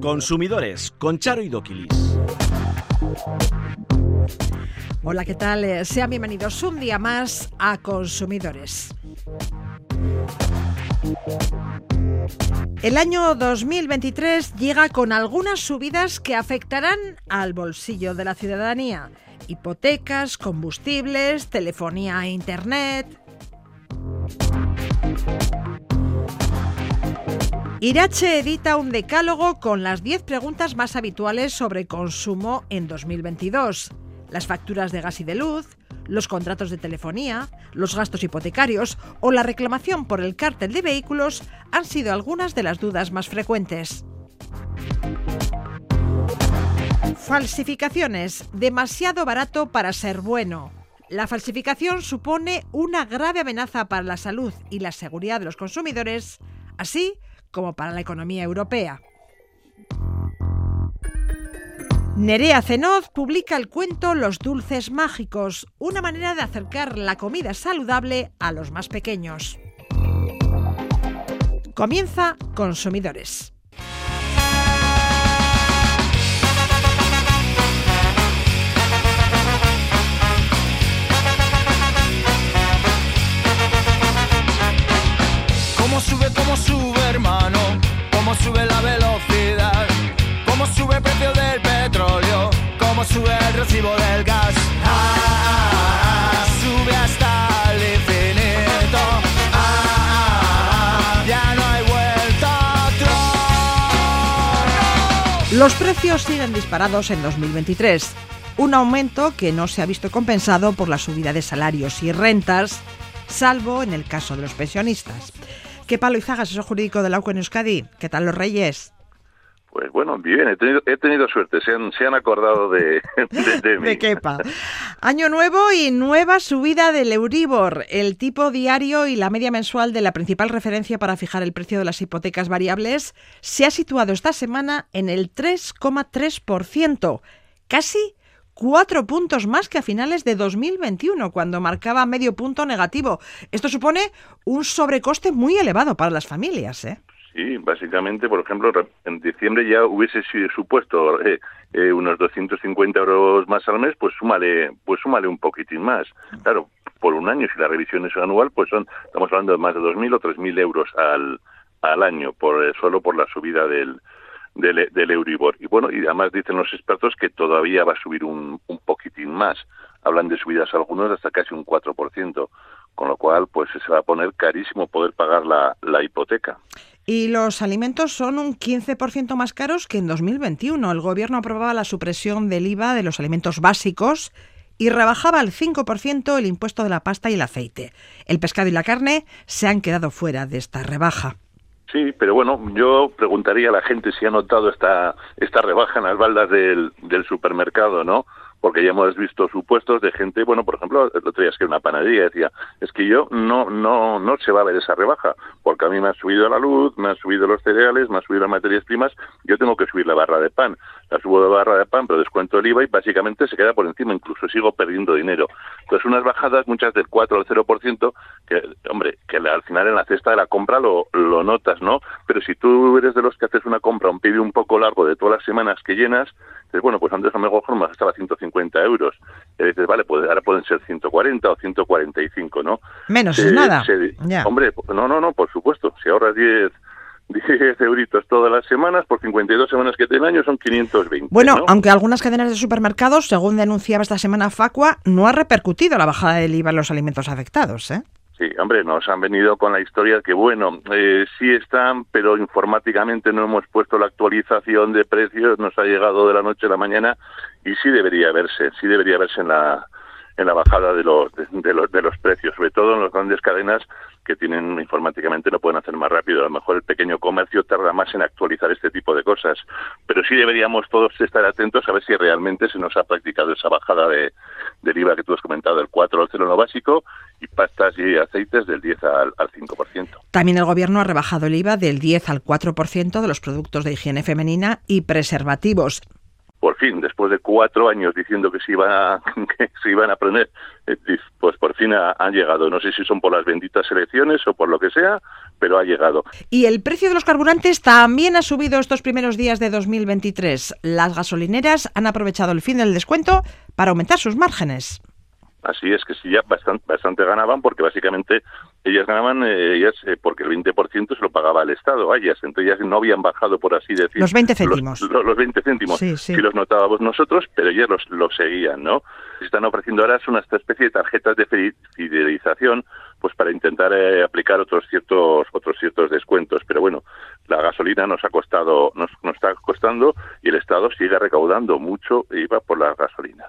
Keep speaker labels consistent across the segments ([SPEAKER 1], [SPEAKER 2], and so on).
[SPEAKER 1] Consumidores con Charo y Doquilis.
[SPEAKER 2] Hola, ¿qué tal? Eh, sean bienvenidos un día más a Consumidores. El año 2023 llega con algunas subidas que afectarán al bolsillo de la ciudadanía. Hipotecas, combustibles, telefonía e internet. Irache edita un decálogo con las 10 preguntas más habituales sobre consumo en 2022. Las facturas de gas y de luz, los contratos de telefonía, los gastos hipotecarios o la reclamación por el cártel de vehículos han sido algunas de las dudas más frecuentes. Falsificaciones. Demasiado barato para ser bueno. La falsificación supone una grave amenaza para la salud y la seguridad de los consumidores, así como para la economía europea. Nerea Zenoz publica el cuento Los dulces mágicos, una manera de acercar la comida saludable a los más pequeños. Comienza Consumidores.
[SPEAKER 3] ¿Cómo sube, sube, hermano? ¿Cómo sube la velocidad? ¿Cómo sube el precio del petróleo? ¿Cómo sube el recibo del gas? Ah, sube hasta el infinito. Ah, ya no hay vuelta atrás.
[SPEAKER 2] Los precios siguen disparados en 2023, un aumento que no se ha visto compensado por la subida de salarios y rentas, salvo en el caso de los pensionistas. ¿Qué palo Izaga, asesor jurídico de la en Euskadi? ¿Qué tal los reyes?
[SPEAKER 4] Pues bueno, bien, he tenido, he tenido suerte, se han, se han acordado de, de, de mí.
[SPEAKER 2] De quepa. Año nuevo y nueva subida del Euribor, el tipo diario y la media mensual de la principal referencia para fijar el precio de las hipotecas variables se ha situado esta semana en el 3,3%, casi cuatro puntos más que a finales de 2021, cuando marcaba medio punto negativo. Esto supone un sobrecoste muy elevado para las familias, ¿eh?
[SPEAKER 4] Sí, básicamente, por ejemplo, en diciembre ya hubiese supuesto eh, eh, unos 250 euros más al mes, pues súmale, pues súmale un poquitín más. Claro, por un año, si la revisión es anual, pues son, estamos hablando de más de 2.000 o 3.000 euros al, al año, por solo por la subida del, del, del Euribor. Y bueno, y además dicen los expertos que todavía va a subir un, un poquitín más. Hablan de subidas algunos hasta casi un 4%, con lo cual pues se va a poner carísimo poder pagar la, la hipoteca.
[SPEAKER 2] Y los alimentos son un 15% más caros que en 2021. El gobierno aprobaba la supresión del IVA de los alimentos básicos y rebajaba al 5% el impuesto de la pasta y el aceite. El pescado y la carne se han quedado fuera de esta rebaja.
[SPEAKER 4] Sí, pero bueno, yo preguntaría a la gente si ha notado esta, esta rebaja en las baldas del, del supermercado, ¿no? porque ya hemos visto supuestos de gente, bueno, por ejemplo, el otro día es que una panadería decía, es que yo no, no, no se va a ver esa rebaja, porque a mí me ha subido la luz, me han subido los cereales, me han subido las materias primas, yo tengo que subir la barra de pan, la subo de barra de pan, pero descuento el IVA y básicamente se queda por encima, incluso sigo perdiendo dinero. Entonces unas bajadas, muchas del 4 al 0%, que, hombre, que al final en la cesta de la compra lo, lo notas, ¿no? Pero si tú eres de los que haces una compra, un pedido un poco largo de todas las semanas que llenas, dices, bueno, pues antes a lo mejor me gastaba 150 euros. Y dices, vale, pues ahora pueden ser 140 o 145, ¿no?
[SPEAKER 2] Menos es nada.
[SPEAKER 4] se-
[SPEAKER 2] Ya.
[SPEAKER 4] Hombre, no, no, no, por supuesto. Si ahorras 10, 10 euritos todas las semanas, por 52 semanas que tiene el año son 520.
[SPEAKER 2] Bueno,
[SPEAKER 4] ¿no?
[SPEAKER 2] aunque algunas cadenas de supermercados, según denunciaba esta semana Facua, no ha repercutido la bajada del IVA en los alimentos afectados, ¿eh?
[SPEAKER 4] Sí, hombre, nos han venido con la historia que, bueno, eh, sí están, pero informáticamente no hemos puesto la actualización de precios, nos ha llegado de la noche a la mañana y sí debería verse, sí debería verse en la en la bajada de los de, los de los precios, sobre todo en las grandes cadenas que tienen informáticamente no pueden hacer más rápido. A lo mejor el pequeño comercio tarda más en actualizar este tipo de cosas, pero sí deberíamos todos estar atentos a ver si realmente se nos ha practicado esa bajada de del IVA que tú has comentado, del 4 al 0 en lo básico y pastas y aceites del 10 al, al 5%.
[SPEAKER 2] También el Gobierno ha rebajado el IVA del 10 al 4% de los productos de higiene femenina y preservativos.
[SPEAKER 4] Por fin, después de cuatro años diciendo que se, iba, que se iban a eh, pues por fin han llegado. No sé si son por las benditas elecciones o por lo que sea, pero ha llegado.
[SPEAKER 2] Y el precio de los carburantes también ha subido estos primeros días de 2023. Las gasolineras han aprovechado el fin del descuento para aumentar sus márgenes.
[SPEAKER 4] Así es que sí, ya bastante, bastante ganaban porque básicamente ellas ganaban eh, ellas eh, porque el 20% se lo pagaba el Estado a ellas, entonces ellas no habían bajado, por así decir.
[SPEAKER 2] Los 20 céntimos.
[SPEAKER 4] Los, los 20 céntimos, sí, sí. los notábamos nosotros, pero ellas los, los seguían, ¿no? Se están ofreciendo ahora una especie de tarjetas de fidelización pues para intentar eh, aplicar otros ciertos otros ciertos descuentos. Pero bueno la gasolina nos ha costado nos, nos está costando y el estado sigue recaudando mucho IVA por las gasolinas.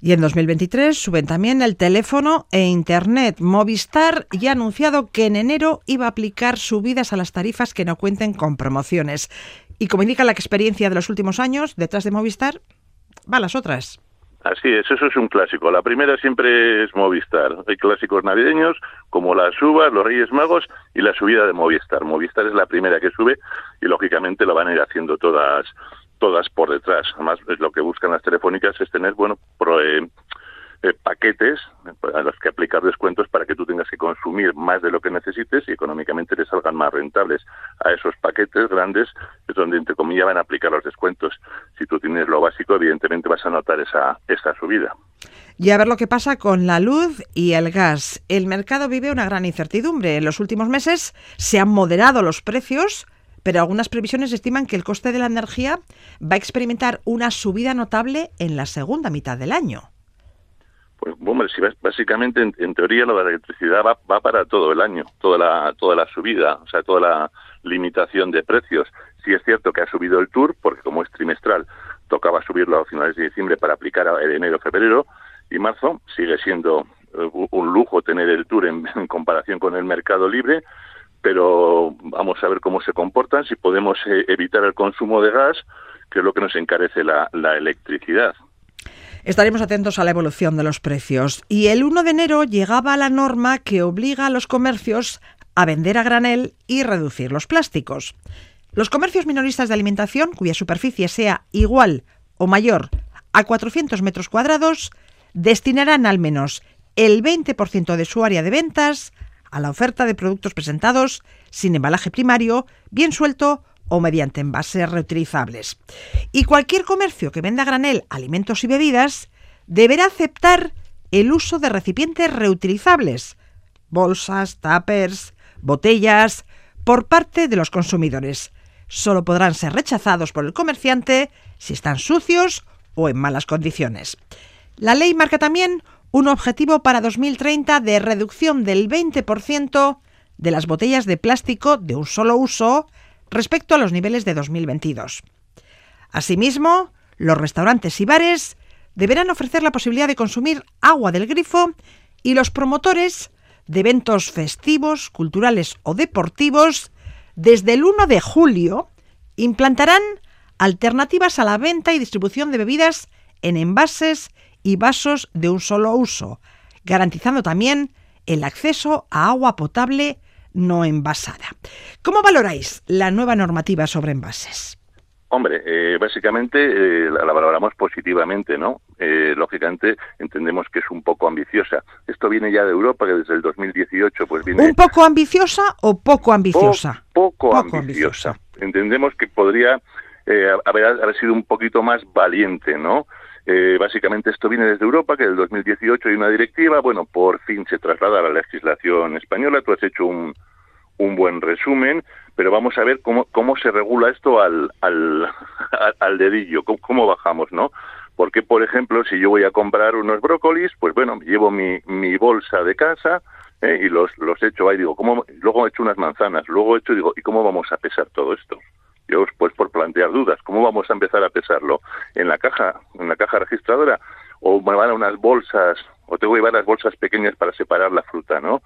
[SPEAKER 2] Y en 2023 suben también el teléfono e internet. Movistar ya ha anunciado que en enero iba a aplicar subidas a las tarifas que no cuenten con promociones. Y como indica la experiencia de los últimos años detrás de Movistar va las otras
[SPEAKER 4] Así es, eso es un clásico. La primera siempre es Movistar. Hay clásicos navideños como las uvas, los Reyes Magos y la subida de Movistar. Movistar es la primera que sube y lógicamente lo van a ir haciendo todas todas por detrás. Además, es lo que buscan las telefónicas es tener, bueno, pro, eh, eh, paquetes a los que aplicar descuentos para que tú tengas que consumir más de lo que necesites y económicamente te salgan más rentables. A esos paquetes grandes es donde, entre comillas, van a aplicar los descuentos. Si tú tienes lo básico, evidentemente vas a notar esa, esa subida.
[SPEAKER 2] Y a ver lo que pasa con la luz y el gas. El mercado vive una gran incertidumbre. En los últimos meses se han moderado los precios, pero algunas previsiones estiman que el coste de la energía va a experimentar una subida notable en la segunda mitad del año.
[SPEAKER 4] Pues, hombre, si básicamente en, teoría lo de la electricidad va, para todo el año, toda la, toda la subida, o sea, toda la limitación de precios. Sí es cierto que ha subido el tour, porque como es trimestral, tocaba subirlo a finales de diciembre para aplicar a enero, febrero y marzo. Sigue siendo eh, un lujo tener el tour en, en comparación con el mercado libre, pero vamos a ver cómo se comportan, si podemos eh, evitar el consumo de gas, que es lo que nos encarece la electricidad.
[SPEAKER 2] Estaremos atentos a la evolución de los precios. Y el 1 de enero llegaba la norma que obliga a los comercios a vender a granel y reducir los plásticos. Los comercios minoristas de alimentación, cuya superficie sea igual o mayor a 400 metros cuadrados, destinarán al menos el 20% de su área de ventas a la oferta de productos presentados sin embalaje primario, bien suelto o mediante envases reutilizables. Y cualquier comercio que venda granel alimentos y bebidas deberá aceptar el uso de recipientes reutilizables, bolsas, tuppers, botellas, por parte de los consumidores. Solo podrán ser rechazados por el comerciante si están sucios o en malas condiciones. La ley marca también un objetivo para 2030 de reducción del 20% de las botellas de plástico de un solo uso respecto a los niveles de 2022. Asimismo, los restaurantes y bares deberán ofrecer la posibilidad de consumir agua del grifo y los promotores de eventos festivos, culturales o deportivos, desde el 1 de julio, implantarán alternativas a la venta y distribución de bebidas en envases y vasos de un solo uso, garantizando también el acceso a agua potable no envasada. ¿Cómo valoráis la nueva normativa sobre envases?
[SPEAKER 4] Hombre, eh, básicamente eh, la, la, valoramos positivamente, ¿no? Eh, lógicamente entendemos que es un poco ambiciosa. Esto viene ya de Europa, que desde el 2018 pues viene...
[SPEAKER 2] ¿Un poco ambiciosa o poco ambiciosa?
[SPEAKER 4] Po poco, poco ambiciosa. ambiciosa. Entendemos que podría eh, haber, haber sido un poquito más valiente, ¿no? Eh, básicamente esto viene desde Europa, que del 2018 hay una directiva, bueno, por fin se traslada a la legislación española, tú has hecho un, un buen resumen, pero vamos a ver cómo, cómo se regula esto al, al, al dedillo, cómo, bajamos, ¿no? Porque, por ejemplo, si yo voy a comprar unos brócolis, pues bueno, llevo mi, mi bolsa de casa eh, y los, los echo ahí, digo, ¿cómo? luego he hecho unas manzanas, luego he hecho, digo, ¿y cómo vamos a pesar todo esto? Yo, pues por plantear dudas, ¿cómo vamos a empezar a pesarlo? ¿En la caja, en la caja registradora? ¿O me van a unas bolsas, o tengo que llevar las bolsas pequeñas para separar la fruta, ¿no?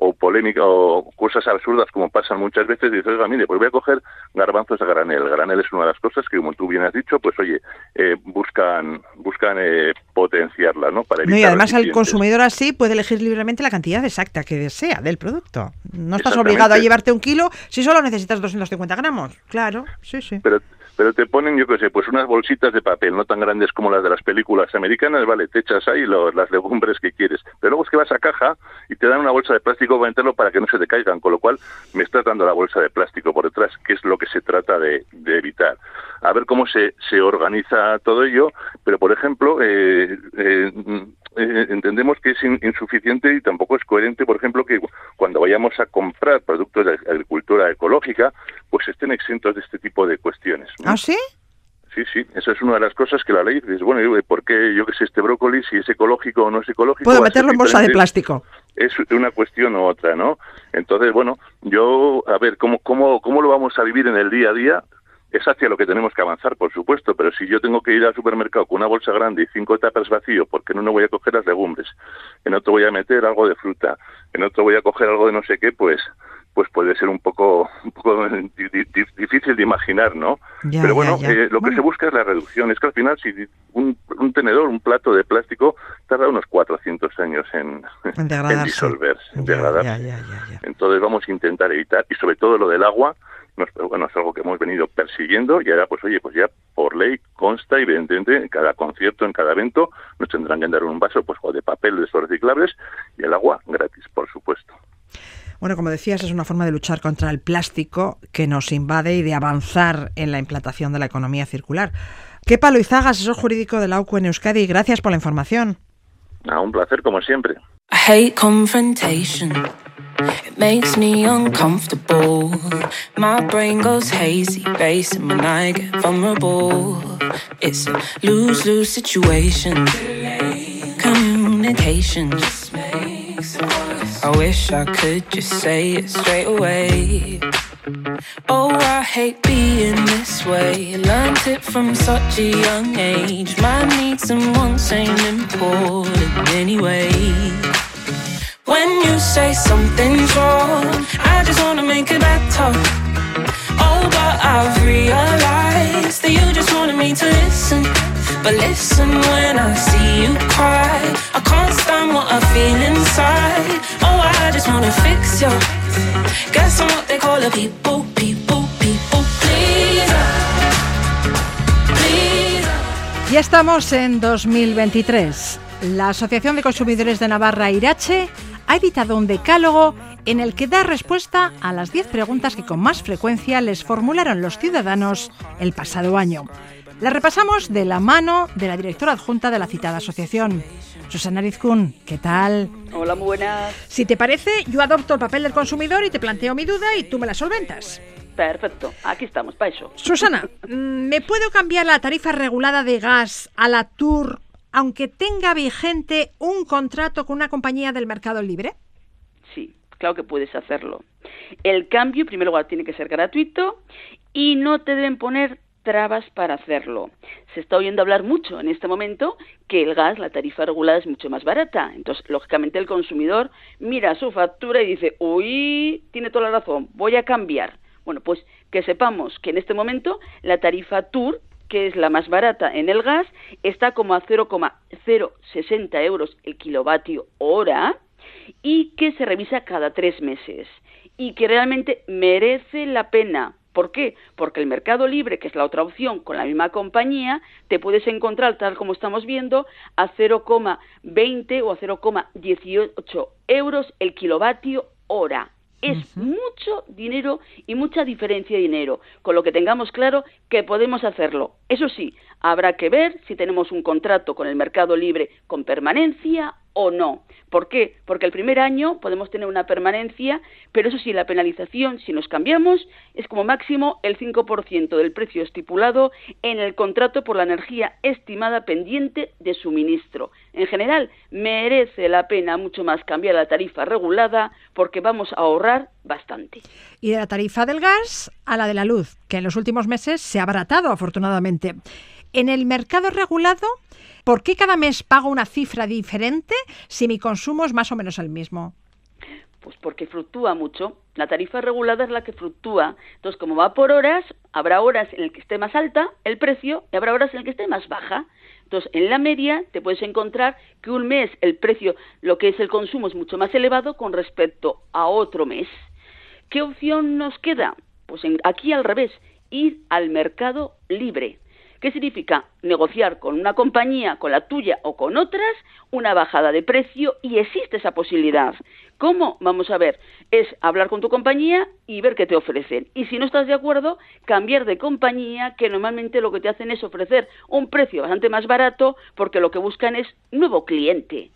[SPEAKER 4] O polémica o cosas absurdas como pasan muchas veces dices, oiga, mire, pues voy a coger garbanzos a granel. Granel es una de las cosas que, como tú bien has dicho, pues oye, eh, buscan buscan eh, potenciarla, ¿no?
[SPEAKER 2] Para evitar no, y además el consumidor así puede elegir libremente la cantidad exacta que desea del producto. No estás obligado a llevarte un kilo si solo necesitas 250 gramos. Claro, sí, sí.
[SPEAKER 4] Pero pero te ponen, yo qué sé, pues unas bolsitas de papel, no tan grandes como las de las películas americanas, vale, te echas ahí las legumbres que quieres, pero luego es que vas a caja y te dan una bolsa de plástico para meterlo para que no se te caigan, con lo cual me estás dando la bolsa de plástico por detrás, que es lo que se trata de, evitar. A ver cómo se, se organiza todo ello, pero por ejemplo, eh, eh, eh, entendemos que es insuficiente y tampoco es coherente, por ejemplo, que cuando vayamos a comprar productos de agricultura ecológica, pues estén exentos de este tipo de cuestiones.
[SPEAKER 2] ¿Ah, sí?
[SPEAKER 4] Sí, sí, eso es una de las cosas que la ley dice, bueno, ¿por qué yo que sé este brócoli, si es ecológico o no es ecológico?
[SPEAKER 2] Puedo meterlo en bolsa de plástico.
[SPEAKER 4] Es una cuestión u otra, ¿no? Entonces, bueno, yo, a ver, ¿cómo, cómo, ¿cómo lo vamos a vivir en el día a día? Es hacia lo que tenemos que avanzar, por supuesto, pero si yo tengo que ir al supermercado con una bolsa grande y cinco tapas vacío, porque en uno voy a coger las legumbres, en otro voy a meter algo de fruta, en otro voy a coger algo de no sé qué, pues pues puede ser un poco, un poco difícil de imaginar, ¿no? Pero bueno, eh, lo que se busca es la reducción. Es que al final, si un, tenedor, un plato de plástico, tarda unos 400 años en, en, disolverse, en degradarse. Entonces vamos a intentar evitar, y sobre todo lo del agua, bueno, es algo que hemos venido persiguiendo y ahora, pues oye, pues ya por ley consta, evidentemente, en cada concierto, en cada evento, nos tendrán que dar un vaso pues de papel de esos reciclables y el agua gratis, por supuesto.
[SPEAKER 2] Bueno, como decías, es una forma de luchar contra el plástico que nos invade y de avanzar en la implantación de la economía circular. ¿Qué palo Izaga, asesor jurídico de la UCU en Euskadi. Gracias por la información.
[SPEAKER 4] Un placer, como siempre.
[SPEAKER 5] It makes me uncomfortable. My brain goes hazy, racing when I get vulnerable. It's a lose lose situation. Communication I wish I could just say it straight away. Oh, I hate being this way. Learned it from such a young age. My needs and wants ain't important anyway. When you say something's wrong, I just wanna make it better. Oh, but I've realized that you just wanted me. Oh, I just fix you.
[SPEAKER 2] Ya estamos en 2023. La Asociación de Consumidores de Navarra, Irache, ha editado un decálogo en el que da respuesta a las 10 preguntas que con más frecuencia les formularon los ciudadanos el pasado año. La repasamos de la mano de la directora adjunta de la citada asociación. Susana Rizkun, ¿qué tal?
[SPEAKER 6] Hola, muy buenas.
[SPEAKER 2] Si te parece, yo adopto el papel del consumidor y te planteo mi duda y tú me la solventas.
[SPEAKER 6] Perfecto, aquí estamos, para eso.
[SPEAKER 2] Susana, mm, ¿me puedo cambiar la tarifa regulada de gas a la Tour aunque tenga vigente un contrato con una compañía del mercado libre?
[SPEAKER 6] Sí, claro que puedes hacerlo. El cambio, en primer lugar, tiene que ser gratuito y no te deben poner trabas para hacerlo. Se está oyendo hablar mucho en este momento que el gas, la tarifa regulada es mucho más barata. Entonces, lógicamente, el consumidor mira su factura y dice, uy, tiene toda la razón, voy a cambiar. Bueno, pues que sepamos que en este momento la tarifa Tour que es la más barata en el gas, está como a 0,060 euros el kilovatio hora y que se revisa cada tres meses y que realmente merece la pena. ¿Por qué? Porque el mercado libre, que es la otra opción con la misma compañía, te puedes encontrar, tal como estamos viendo, a 0,20 o a 0,18 euros el kilovatio hora es mucho dinero y mucha diferencia de dinero, con lo que tengamos claro que podemos hacerlo. Eso sí, habrá que ver si tenemos un contrato con el mercado libre con permanencia o no. ¿Por qué? Porque el primer año podemos tener una permanencia, pero eso sí, la penalización, si nos cambiamos, es como máximo el 5% del precio estipulado en el contrato por la energía estimada pendiente de suministro. En general, merece la pena mucho más cambiar la tarifa regulada porque vamos a ahorrar bastante.
[SPEAKER 2] Y de la tarifa del gas a la de la luz, que en los últimos meses se ha abaratado afortunadamente. En el mercado regulado, ¿por qué cada mes pago una cifra diferente si mi consumo es más o menos el mismo?
[SPEAKER 6] Pues porque fluctúa mucho. La tarifa regulada es la que fluctúa. Entonces, como va por horas, habrá horas en las que esté más alta el precio y habrá horas en las que esté más baja. Entonces, en la media te puedes encontrar que un mes el precio, lo que es el consumo, es mucho más elevado con respecto a otro mes. ¿Qué opción nos queda? Pues aquí al revés ir al mercado libre. ¿Qué significa? Negociar con una compañía, con la tuya o con otras, una bajada de precio y existe esa posibilidad. ¿Cómo? Vamos a ver, es hablar con tu compañía y ver qué te ofrecen. Y si no estás de acuerdo, cambiar de compañía, que normalmente lo que te hacen es ofrecer un precio bastante más barato porque lo que buscan es nuevo cliente.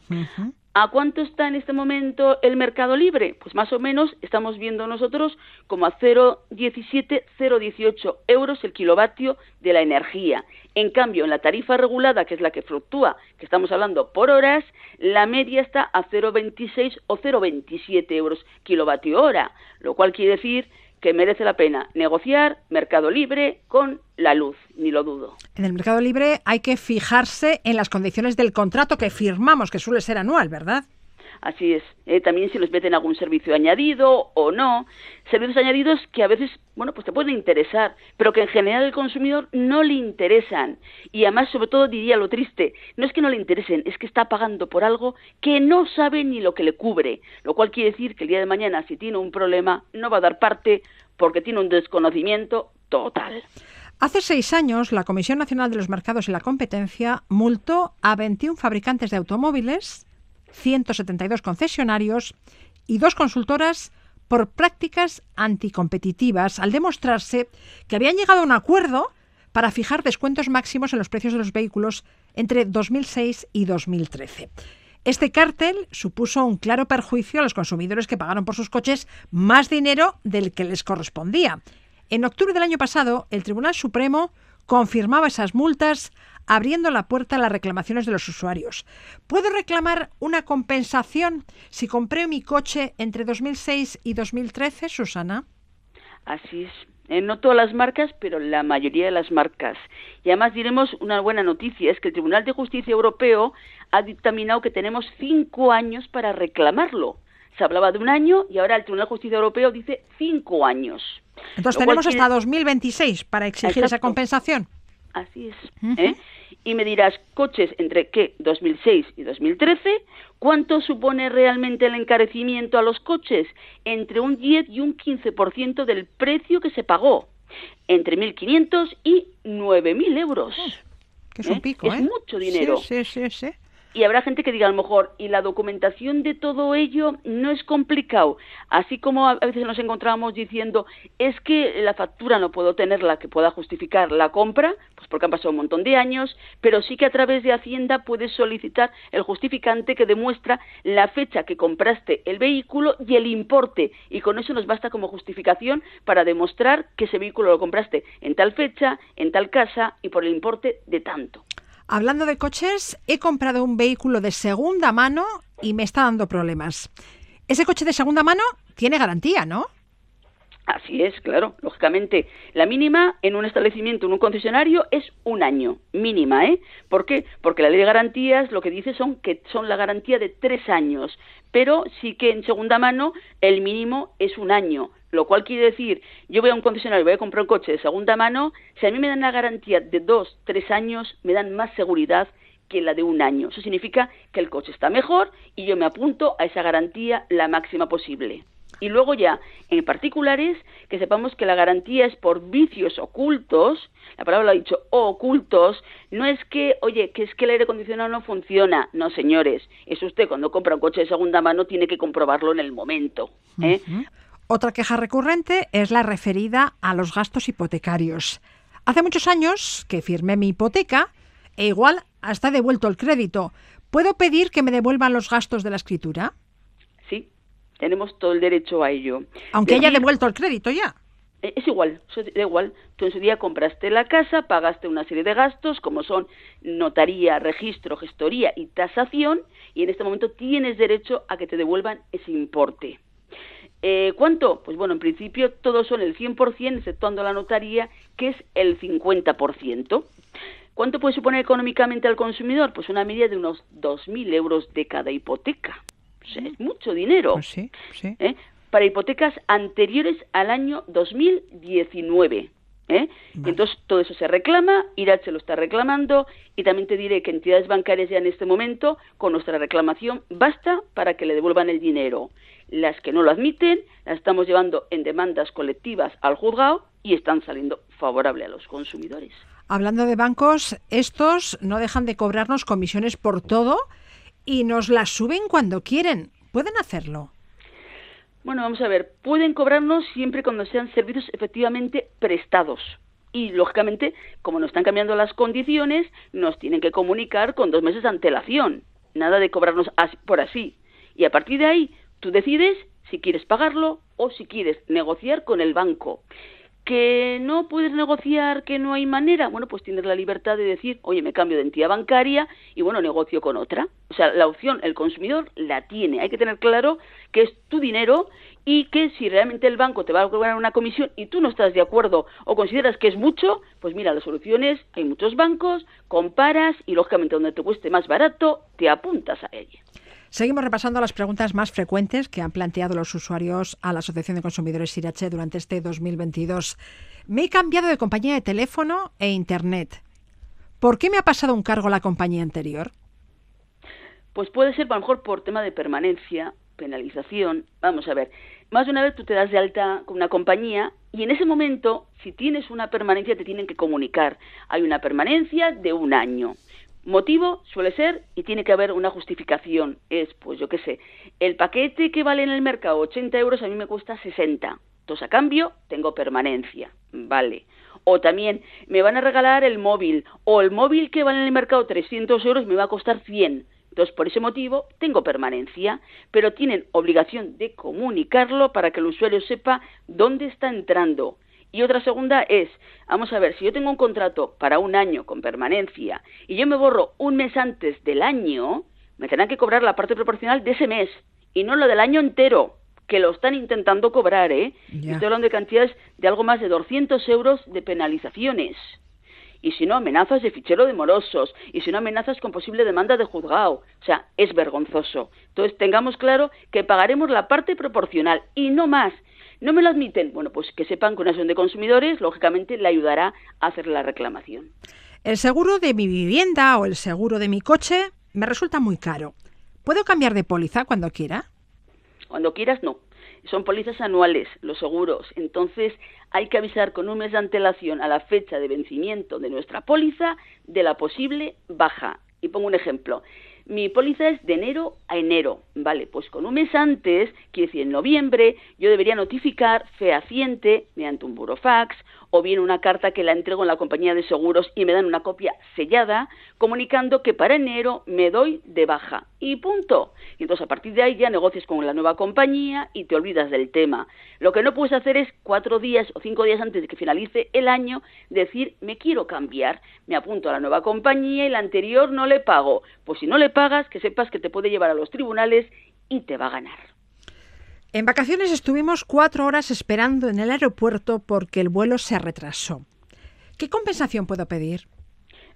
[SPEAKER 6] ¿A cuánto está en este momento el mercado libre? Pues más o menos estamos viendo nosotros como a 0,17, 0,18 euros el kilovatio de la energía. En cambio, en la tarifa regulada, que es la que fluctúa, que estamos hablando por horas, la media está a 0,26 o 0,27 euros kilovatio hora, lo cual quiere decir que merece la pena negociar mercado libre con la luz, ni lo dudo.
[SPEAKER 2] En el mercado libre hay que fijarse en las condiciones del contrato que firmamos, que suele ser anual, ¿verdad?
[SPEAKER 6] Así es. Eh, también si nos meten algún servicio añadido o no. Servicios añadidos que a veces, bueno, pues te pueden interesar, pero que en general al consumidor no le interesan. Y además, sobre todo, diría lo triste, no es que no le interesen, es que está pagando por algo que no sabe ni lo que le cubre. Lo cual quiere decir que el día de mañana, si tiene un problema, no va a dar parte porque tiene un desconocimiento total.
[SPEAKER 2] Hace seis años, la Comisión Nacional de los Mercados y la Competencia multó a 21 fabricantes de automóviles 172 concesionarios y dos consultoras por prácticas anticompetitivas al demostrarse que habían llegado a un acuerdo para fijar descuentos máximos en los precios de los vehículos entre 2006 y 2013. Este cártel supuso un claro perjuicio a los consumidores que pagaron por sus coches más dinero del que les correspondía. En octubre del año pasado, el Tribunal Supremo confirmaba esas multas abriendo la puerta a las reclamaciones de los usuarios. ¿Puedo reclamar una compensación si compré mi coche entre 2006 y 2013, Susana?
[SPEAKER 6] Así es. Eh, no todas las marcas, pero la mayoría de las marcas. Y además diremos una buena noticia, es que el Tribunal de Justicia Europeo ha dictaminado que tenemos cinco años para reclamarlo. Se hablaba de un año y ahora el Tribunal de Justicia Europeo dice cinco años.
[SPEAKER 2] Entonces tenemos hasta 2026 para exigir esa compensación.
[SPEAKER 6] Así es. ¿eh? Y me dirás, coches entre qué, 2006 y 2013, ¿cuánto supone realmente el encarecimiento a los coches? Entre un 10 y un 15% del precio que se pagó. Entre 1.500 y 9.000 euros.
[SPEAKER 2] Que es un ¿Eh? pico,
[SPEAKER 6] Es ¿eh? mucho dinero.
[SPEAKER 2] Sí, sí, sí, sí
[SPEAKER 6] y habrá gente que diga a lo mejor, y la documentación de todo ello no es complicado. Así como a veces nos encontramos diciendo, es que la factura no puedo tenerla que pueda justificar la compra, pues porque han pasado un montón de años, pero sí que a través de Hacienda puedes solicitar el justificante que demuestra la fecha que compraste el vehículo y el importe, y con eso nos basta como justificación para demostrar que ese vehículo lo compraste en tal fecha, en tal casa y por el importe de tanto.
[SPEAKER 2] Hablando de coches, he comprado un vehículo de segunda mano y me está dando problemas. Ese coche de segunda mano tiene garantía, ¿no?
[SPEAKER 6] Así es, claro, lógicamente. La mínima en un establecimiento, en un concesionario, es un año, mínima, ¿eh? ¿Por qué? Porque la ley de garantías lo que dice son que son la garantía de tres años, pero sí que en segunda mano el mínimo es un año. Lo cual quiere decir, yo voy a un concesionario y voy a comprar un coche de segunda mano, si a mí me dan la garantía de dos, tres años, me dan más seguridad que la de un año. Eso significa que el coche está mejor y yo me apunto a esa garantía la máxima posible. Y luego ya, en particulares, que sepamos que la garantía es por vicios ocultos, la palabra lo ha dicho, ocultos, no es que, oye, que es que el aire acondicionado no funciona, no señores, es usted cuando compra un coche de segunda mano tiene que comprobarlo en el momento. ¿eh?
[SPEAKER 2] Otra queja recurrente es la referida a los gastos hipotecarios. Hace muchos años que firmé mi hipoteca e igual hasta he devuelto el crédito. ¿Puedo pedir que me devuelvan los gastos de la escritura?
[SPEAKER 6] Sí, tenemos todo el derecho a ello.
[SPEAKER 2] Aunque haya devuelto el crédito ya.
[SPEAKER 6] Eh, es igual, es igual. Tú en su día compraste la casa, pagaste una serie de gastos, como son notaría, registro, gestoría y tasación, y en este momento tienes derecho a que te devuelvan ese importe. Eh, ¿Cuánto? Pues bueno, en principio todos son el 100%, exceptuando la notaría, que es el 50%. ¿Cuánto puede suponer económicamente al consumidor? Pues una media de unos 2.000 euros de cada hipoteca. es mucho dinero.
[SPEAKER 2] Pues sí, sí.
[SPEAKER 6] ¿Eh? Para hipotecas anteriores al año 2019. ¿Eh? Entonces todo eso se reclama, IRAT se lo está reclamando y también te diré que entidades bancarias ya en este momento con nuestra reclamación basta para que le devuelvan el dinero Las que no lo admiten, las estamos llevando en demandas colectivas al juzgado y están saliendo favorable a los consumidores.
[SPEAKER 2] Hablando de bancos, estos no dejan de cobrarnos comisiones por todo y nos las suben cuando quieren. ¿Pueden hacerlo?
[SPEAKER 6] Bueno, vamos a ver, pueden cobrarnos siempre cuando sean servicios efectivamente prestados. Y, lógicamente, como nos están cambiando las condiciones, nos tienen que comunicar con dos meses de antelación. Nada de cobrarnos por así. Y a partir de ahí, tú decides si quieres pagarlo o si quieres negociar con el banco que no puedes negociar, que no hay manera, bueno, pues tienes la libertad de decir, oye, me cambio de entidad bancaria y bueno, negocio con otra. O sea, la opción el consumidor la tiene. Hay que tener claro que es tu dinero y que si realmente el banco te va a cobrar una comisión y tú no estás de acuerdo o consideras que es mucho, pues mira, las soluciones, hay muchos bancos, comparas y lógicamente donde te cueste más barato, te apuntas a ella.
[SPEAKER 2] Seguimos repasando las preguntas más frecuentes que han planteado los usuarios a la Asociación de Consumidores Sirache durante este 2022. Me he cambiado de compañía de teléfono e Internet. ¿Por qué me ha pasado un cargo la compañía anterior?
[SPEAKER 6] Pues puede ser a lo mejor por tema de permanencia, penalización. Vamos a ver, más de una vez tú te das de alta con una compañía y en ese momento, si tienes una permanencia, te tienen que comunicar. Hay una permanencia de un año. Motivo suele ser, y tiene que haber una justificación, es, pues yo qué sé, el paquete que vale en el mercado 80 euros a mí me cuesta 60. Entonces, a cambio, tengo permanencia. Vale. O también, me van a regalar el móvil, o el móvil que vale en el mercado 300 euros me va a costar 100. Entonces, por ese motivo, tengo permanencia, pero tienen obligación de comunicarlo para que el usuario sepa dónde está entrando y otra segunda es, vamos a ver, si yo tengo un contrato para un año con permanencia y yo me borro un mes antes del año, me tendrán que cobrar la parte proporcional de ese mes y no lo del año entero, que lo están intentando cobrar, ¿eh? Estoy hablando de cantidades de algo más de 200 euros de penalizaciones. Y si no, amenazas de fichero de morosos. Y si no, amenazas con posible demanda de juzgado. O sea, es vergonzoso. Entonces, tengamos claro que pagaremos la parte proporcional y no más. ¿No me lo admiten? Bueno, pues que sepan que una asociación de consumidores, lógicamente, le ayudará a hacer la reclamación.
[SPEAKER 2] El seguro de mi vivienda o el seguro de mi coche me resulta muy caro. ¿Puedo cambiar de póliza cuando quiera?
[SPEAKER 6] Cuando quieras, no. Son pólizas anuales, los seguros. Entonces, hay que avisar con un mes de antelación a la fecha de vencimiento de nuestra póliza de la posible baja. Y pongo un ejemplo mi póliza es de enero a enero, ¿vale? Pues con un mes antes, quiere decir en noviembre, yo debería notificar fehaciente mediante un burofax o bien una carta que la entrego en la compañía de seguros y me dan una copia sellada comunicando que para enero me doy de baja y punto. Y entonces a partir de ahí ya negocias con la nueva compañía y te olvidas del tema. Lo que no puedes hacer es cuatro días o cinco días antes de que finalice el año decir me quiero cambiar, me apunto a la nueva compañía y la anterior no le pago. Pues si no le pagas, que sepas que te puede llevar a los tribunales y te va a ganar.
[SPEAKER 2] En vacaciones estuvimos cuatro horas esperando en el aeropuerto porque el vuelo se retrasó. ¿Qué compensación puedo pedir?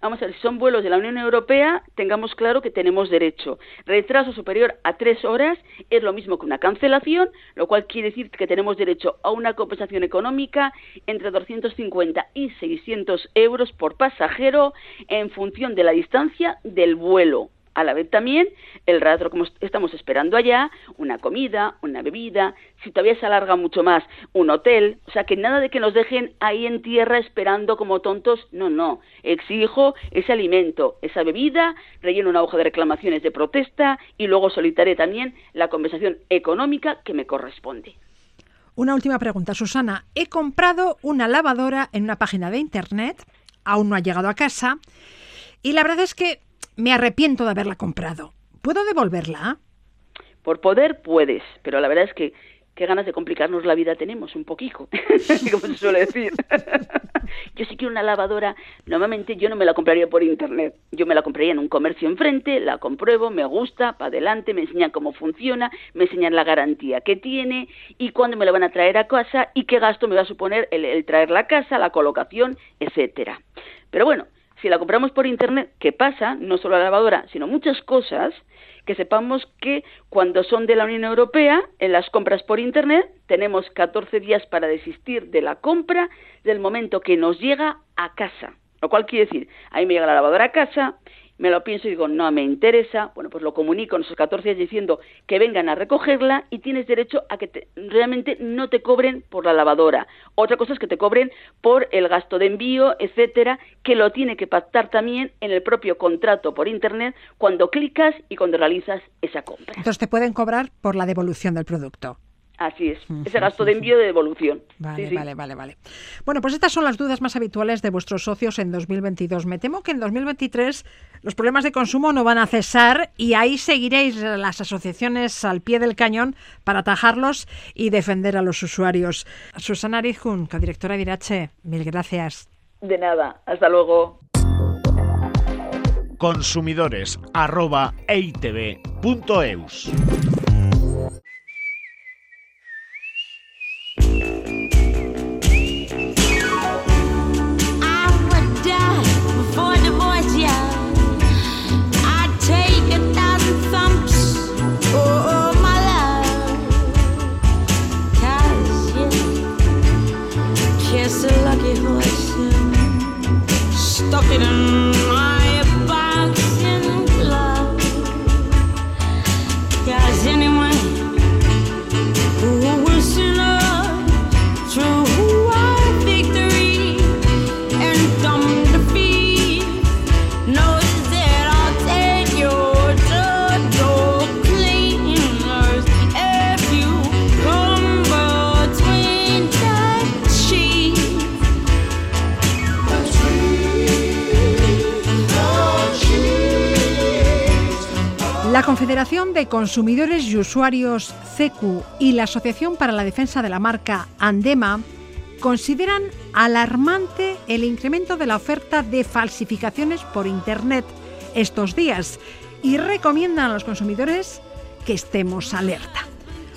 [SPEAKER 6] Vamos a ver, si son vuelos de la Unión Europea, tengamos claro que tenemos derecho. Retraso superior a tres horas es lo mismo que una cancelación, lo cual quiere decir que tenemos derecho a una compensación económica entre 250 y 600 euros por pasajero en función de la distancia del vuelo a la vez también el rato como estamos esperando allá, una comida, una bebida, si todavía se alarga mucho más, un hotel, o sea que nada de que nos dejen ahí en tierra esperando como tontos, no, no, exijo ese alimento, esa bebida, relleno una hoja de reclamaciones de protesta y luego solicitaré también la compensación económica que me corresponde.
[SPEAKER 2] Una última pregunta, Susana. He comprado una lavadora en una página de internet, aún no ha llegado a casa, y la verdad es que me arrepiento de haberla comprado. ¿Puedo devolverla?
[SPEAKER 6] Por poder puedes, pero la verdad es que qué ganas de complicarnos la vida tenemos un poquito, como se suele decir. yo sí quiero una lavadora, normalmente yo no me la compraría por internet, yo me la compraría en un comercio enfrente, la compruebo, me gusta, para adelante, me enseñan cómo funciona, me enseñan la garantía que tiene y cuándo me la van a traer a casa y qué gasto me va a suponer el, el traerla a casa, la colocación, etcétera. Pero bueno, si la compramos por internet, ¿qué pasa? No solo la lavadora, sino muchas cosas, que sepamos que cuando son de la Unión Europea, en las compras por internet, tenemos 14 días para desistir de la compra del momento que nos llega a casa. Lo cual quiere decir, ahí me llega la lavadora a casa me lo pienso y digo, no me interesa, bueno, pues lo comunico en esos 14 días diciendo que vengan a recogerla y tienes derecho a que realmente no te cobren por la lavadora. Otra cosa es que te cobren por el gasto de envío, etcétera, que lo tiene que pactar también en el propio contrato por internet cuando clicas y cuando realizas esa compra.
[SPEAKER 2] Entonces te pueden cobrar por la devolución del producto.
[SPEAKER 6] Así es, ese gasto de envío de devolución.
[SPEAKER 2] Vale, vale, vale, vale. Bueno, pues estas son las dudas más habituales de vuestros socios en 2022. Me temo que en 2023 los problemas de consumo no van a cesar y ahí seguiréis las asociaciones al pie del cañón para atajarlos y defender a los usuarios. Susana Arizjun, co-directora de Irache, mil gracias.
[SPEAKER 6] De nada, hasta luego.
[SPEAKER 1] Consumidores
[SPEAKER 2] La de Consumidores y Usuarios CECU y la Asociación para la Defensa de la Marca Andema consideran alarmante el incremento de la oferta de falsificaciones por Internet estos días y recomiendan a los consumidores que estemos alerta.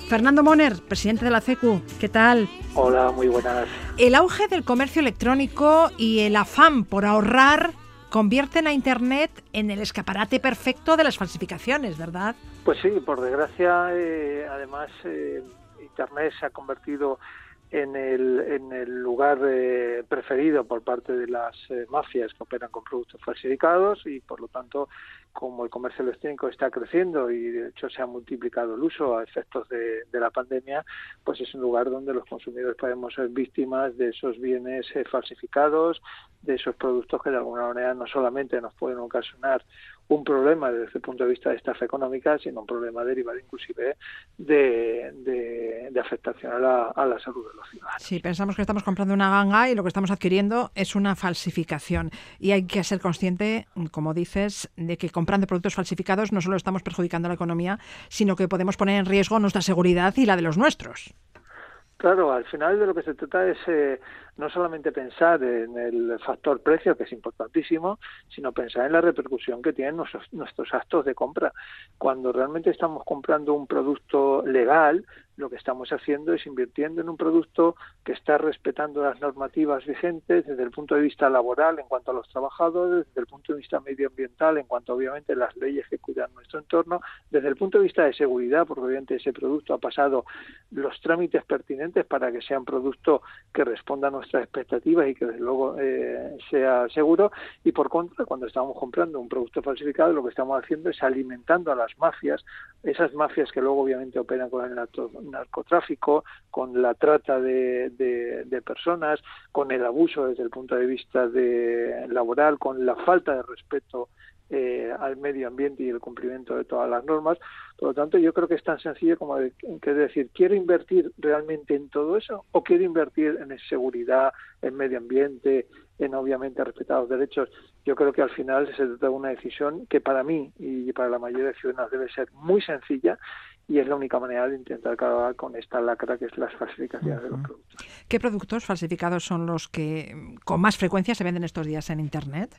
[SPEAKER 2] Fernando Moner, presidente de la CECU, ¿qué tal?
[SPEAKER 7] Hola, muy buenas.
[SPEAKER 2] El auge del comercio electrónico y el afán por ahorrar convierten a Internet en el escaparate perfecto de las falsificaciones, ¿verdad?
[SPEAKER 7] Pues sí, por desgracia, eh, además, eh, Internet se ha convertido en el, lugar eh, preferido por parte de las mafias que operan con productos falsificados y, por lo tanto, como el comercio electrónico está creciendo y de hecho se ha multiplicado el uso a efectos de, la pandemia, pues es un lugar donde los consumidores podemos ser víctimas de esos bienes eh, falsificados, de esos productos que de alguna manera no solamente nos pueden ocasionar un problema desde el punto de vista de estafa económica, sino un problema derivado inclusive de, afectación a la, a la, salud de los ciudadanos.
[SPEAKER 2] Sí, pensamos que estamos comprando una ganga y lo que estamos adquiriendo es una falsificación. Y hay que ser consciente, como dices, de que comprando productos falsificados no solo estamos perjudicando a la economía, sino que podemos poner en riesgo nuestra seguridad y la de los nuestros.
[SPEAKER 7] Claro, al final de lo que se trata es eh, no solamente pensar en el factor precio, que es importantísimo, sino pensar en la repercusión que tienen nuestros, nuestros actos de compra. Cuando realmente estamos comprando un producto legal, lo que estamos haciendo es invirtiendo en un producto que está respetando las normativas vigentes desde el punto de vista laboral en cuanto a los trabajadores, desde el punto de vista medioambiental en cuanto obviamente a las leyes que cuidan nuestro entorno, desde el punto de vista de seguridad, porque obviamente ese producto ha pasado los trámites pertinentes para que sea un producto que responda a nuestras expectativas y que desde luego eh, sea seguro. Y por contra cuando estamos comprando un producto falsificado lo que estamos haciendo es alimentando a las mafias, esas mafias que luego obviamente operan con el narcotráfico, con la trata de, de, personas, con el abuso desde el punto de vista de laboral, con la falta de respeto eh, al medio ambiente y el cumplimiento de todas las normas. Por lo tanto, yo creo que es tan sencillo como que decir, ¿quiero invertir realmente en todo eso o quiero invertir en seguridad, en medio ambiente, en obviamente respetar los derechos? Yo creo que al final se trata de una decisión que para mí y para la mayoría de ciudadanos debe ser muy sencilla y es la única manera de intentar acabar con esta lacra que es las falsificaciones de los productos.
[SPEAKER 2] ¿Qué productos falsificados son los que con más frecuencia se venden estos días en Internet?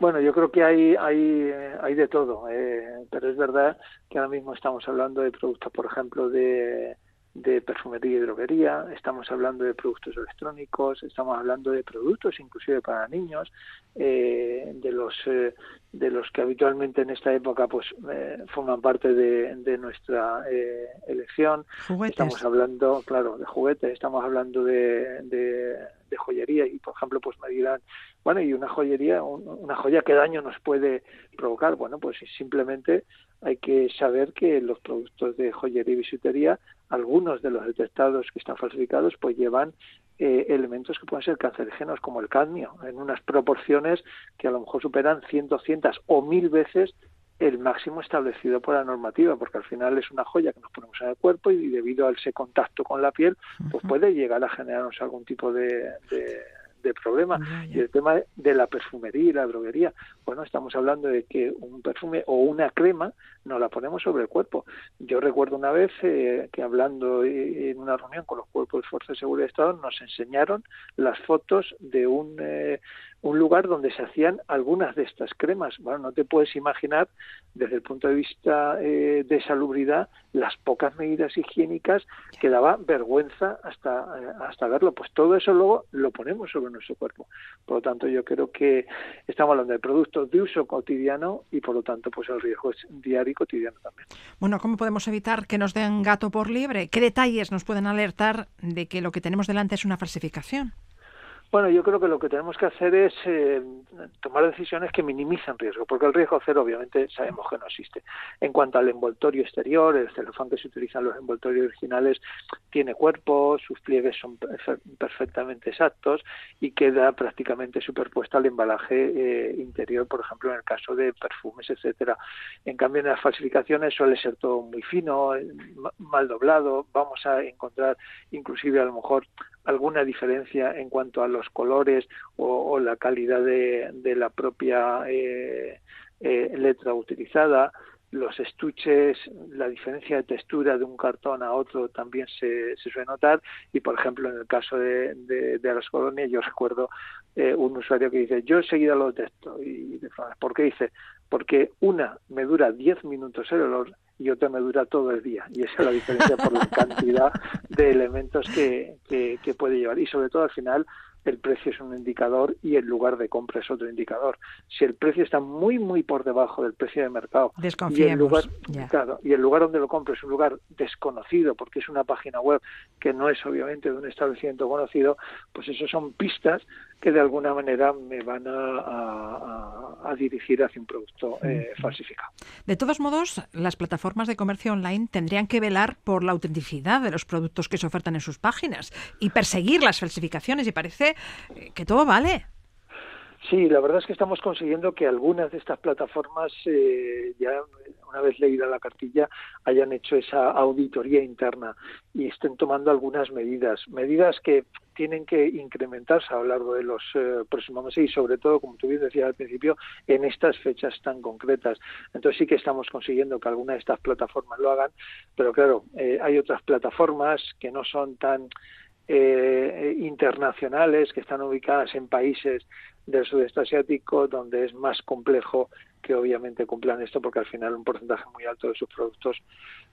[SPEAKER 7] Bueno, yo creo que hay hay, hay de todo, eh, pero es verdad que ahora mismo estamos hablando de productos, por ejemplo, de, de perfumería y droguería, estamos hablando de productos electrónicos, estamos hablando de productos inclusive para niños, eh, de los eh, de los que habitualmente en esta época pues eh, forman parte de, de nuestra eh, elección.
[SPEAKER 2] Juguetes.
[SPEAKER 7] Estamos hablando, claro, de juguetes, estamos hablando de, de, de joyería y, por ejemplo, pues me dirán, bueno, y una joyería, una joya, ¿qué daño nos puede provocar? Bueno, pues simplemente hay que saber que los productos de joyería y bisutería, algunos de los detectados que están falsificados, pues llevan eh, elementos que pueden ser cancerígenos como el cadmio, en unas proporciones que a lo mejor superan cientos, cientos o mil veces el máximo establecido por la normativa, porque al final es una joya que nos ponemos en el cuerpo y debido a ese contacto con la piel, pues puede llegar a generarnos algún tipo de, de problema. Y el tema de la perfumería y la droguería, bueno, estamos hablando de que un perfume o una crema nos la ponemos sobre el cuerpo. Yo recuerdo una vez eh, que hablando en una reunión con los cuerpos de Fuerza de Seguridad de Estado nos enseñaron las fotos de un, eh, un lugar donde se hacían algunas de estas cremas. Bueno, no te puedes imaginar desde el punto de vista eh, de salubridad las pocas medidas higiénicas que daba vergüenza hasta, eh, hasta verlo. Pues todo eso luego lo ponemos sobre nuestro cuerpo. Por lo tanto, yo creo que estamos hablando de productos de uso cotidiano y por lo tanto, pues el riesgo es diario y cotidiano también.
[SPEAKER 2] Bueno, ¿cómo podemos evitar que nos den gato por libre? ¿Qué detalles nos pueden alertar de que lo que tenemos delante es una falsificación?
[SPEAKER 7] Bueno, yo creo que lo que tenemos que hacer es eh, tomar decisiones que minimicen riesgo, porque el riesgo cero obviamente sabemos que no existe. En cuanto al envoltorio exterior, el celofán que se utiliza en los envoltorios originales tiene cuerpo, sus pliegues son perfectamente exactos y queda prácticamente superpuesto al embalaje eh, interior, por ejemplo, en el caso de perfumes, etcétera. En cambio, en las falsificaciones suele ser todo muy fino, eh, mal doblado, vamos a encontrar inclusive a lo mejor alguna diferencia en cuanto a los colores o, la calidad de, la propia eh, eh, letra utilizada. Los estuches, la diferencia de textura de un cartón a otro también se, suele notar. Y, por ejemplo, en el caso de, de, las colonias, yo recuerdo eh, un usuario que dice, yo enseguida lo detesto. Y, ¿por qué dice? Porque una me dura 10 minutos el olor y otra me dura todo el día. Y esa es la diferencia por la cantidad de elementos que, que, puede llevar. Y sobre todo al final el precio es un indicador y el lugar de compra es otro indicador. Si el precio está muy, muy por debajo del precio de mercado y el, lugar, y el lugar donde lo compro es un lugar desconocido porque es una página web que no es obviamente de un establecimiento conocido, pues eso son pistas que de alguna manera me van a, dirigir hacia un producto eh, falsificado.
[SPEAKER 2] De todos modos, las plataformas de comercio online tendrían que velar por la autenticidad de los productos que se ofertan en sus páginas y perseguir las falsificaciones y parece eh, que todo vale.
[SPEAKER 7] Sí, la verdad es que estamos consiguiendo que algunas de estas plataformas, eh, ya una vez leída la cartilla, hayan hecho esa auditoría interna y estén tomando algunas medidas, medidas que tienen que incrementarse a lo largo de los eh, próximos meses y sobre todo, como tú bien decías al principio, en estas fechas tan concretas. Entonces sí que estamos consiguiendo que algunas de estas plataformas lo hagan, pero claro, eh, hay otras plataformas que no son tan eh, internacionales, que están ubicadas en países del sudeste asiático, donde es más complejo que obviamente cumplan esto, porque al final un porcentaje muy alto de sus productos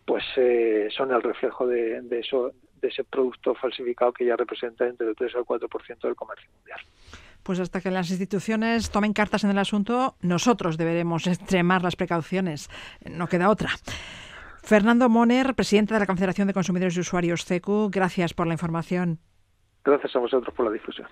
[SPEAKER 7] pues eh, son el reflejo de, eso, de ese producto falsificado que ya representa entre el 3 al 4% del comercio mundial.
[SPEAKER 2] Pues hasta que las instituciones tomen cartas en el asunto, nosotros deberemos extremar las precauciones. No queda otra. Fernando Moner, presidente de la Confederación de Consumidores y Usuarios CECU, gracias por la información.
[SPEAKER 7] Gracias a vosotros por la difusión.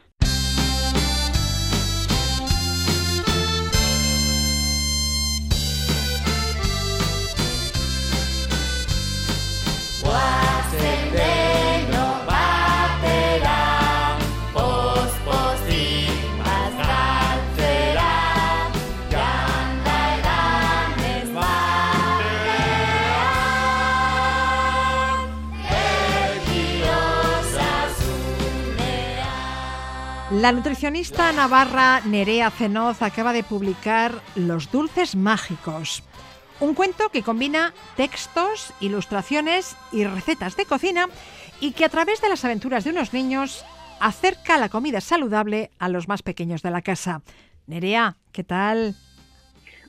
[SPEAKER 2] La nutricionista navarra Nerea Cenoz acaba de publicar Los Dulces Mágicos, un cuento que combina textos, ilustraciones y recetas de cocina y que a través de las aventuras de unos niños acerca la comida saludable a los más pequeños de la casa. Nerea, ¿qué tal?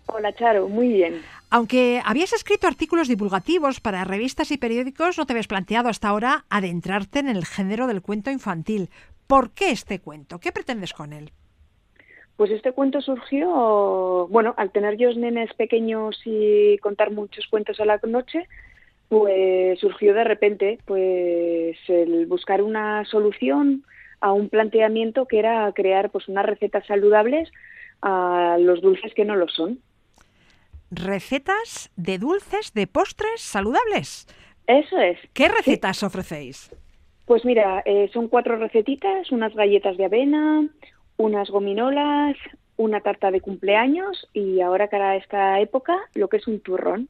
[SPEAKER 8] Hola Charo, muy bien.
[SPEAKER 2] Aunque habías escrito artículos divulgativos para revistas y periódicos, no te habías planteado hasta ahora adentrarte en el género del cuento infantil. ¿Por qué este cuento? ¿Qué pretendes con él?
[SPEAKER 8] Pues este cuento surgió, bueno, al tener yo nenes pequeños y contar muchos cuentos a la noche, pues surgió de repente, pues el buscar una solución a un planteamiento que era crear pues unas recetas saludables a los dulces que no lo son.
[SPEAKER 2] Recetas de dulces, de postres saludables.
[SPEAKER 8] Eso es.
[SPEAKER 2] ¿Qué recetas ofrecéis?
[SPEAKER 8] Pues mira, eh, son cuatro recetitas, unas galletas de avena, unas gominolas, una tarta de cumpleaños y ahora para esta época lo que es un turrón.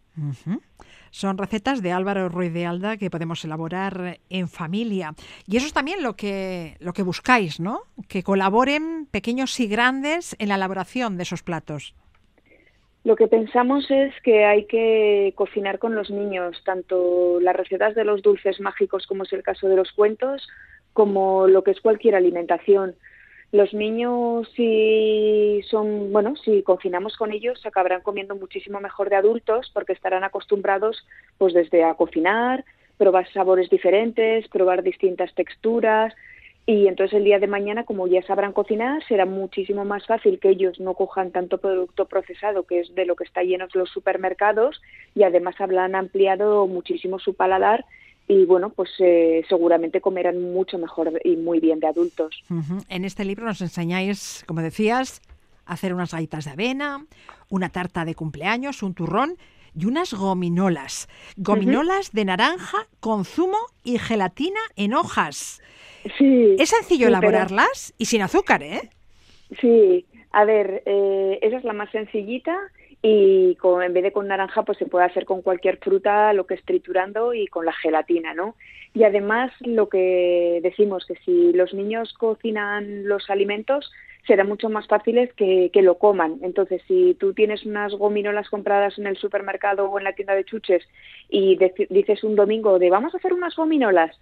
[SPEAKER 2] Son recetas de Álvaro Ruiz de Alda que podemos elaborar en familia. Y eso es también lo que, lo que buscáis, ¿no? Que colaboren pequeños y grandes en la elaboración de esos platos.
[SPEAKER 8] Lo que pensamos es que hay que cocinar con los niños, tanto las recetas de los dulces mágicos, como es el caso de los cuentos, como lo que es cualquier alimentación. Los niños, si son, bueno, si cocinamos con ellos, acabarán comiendo muchísimo mejor de adultos porque estarán acostumbrados, pues desde a cocinar, probar sabores diferentes, probar distintas texturas, y entonces el día de mañana, como ya sabrán cocinar, será muchísimo más fácil que ellos no cojan tanto producto procesado, que es de lo que está llenos los supermercados, y además habrán ampliado muchísimo su paladar y bueno, pues eh, seguramente comerán mucho mejor y muy bien de adultos.
[SPEAKER 2] En este libro nos enseñáis, como decías, a hacer unas galletas de avena, una tarta de cumpleaños, un turrón y unas gominolas. Gominolas de naranja con zumo y gelatina en hojas.
[SPEAKER 8] Sí.
[SPEAKER 2] Es sencillo
[SPEAKER 8] sí, pero-
[SPEAKER 2] elaborarlas y sin azúcar, ¿eh?
[SPEAKER 8] Sí, a ver, eh, esa es la más sencillita y con, en vez de con naranja pues se puede hacer con cualquier fruta, lo que es triturando y con la gelatina, ¿no? Y además lo que decimos que si los niños cocinan los alimentos será mucho más fáciles que, que lo coman. Entonces, si tú tienes unas gominolas compradas en el supermercado o en la tienda de chuches y dices un domingo de vamos a hacer unas gominolas,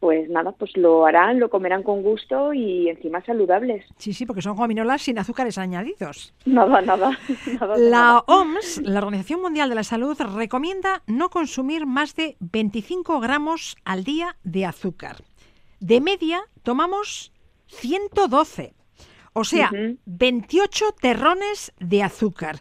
[SPEAKER 8] pues nada, pues lo harán, lo comerán con gusto y encima saludables.
[SPEAKER 2] Sí, sí, porque son gominolas sin azúcares añadidos.
[SPEAKER 8] Nada, nada. nada
[SPEAKER 2] La
[SPEAKER 8] nada.
[SPEAKER 2] OMS, la Organización Mundial de la Salud, recomienda no consumir más de 25 gramos al día de azúcar. De media tomamos 112, o sea,
[SPEAKER 8] Ujú.
[SPEAKER 2] 28 terrones de azúcar.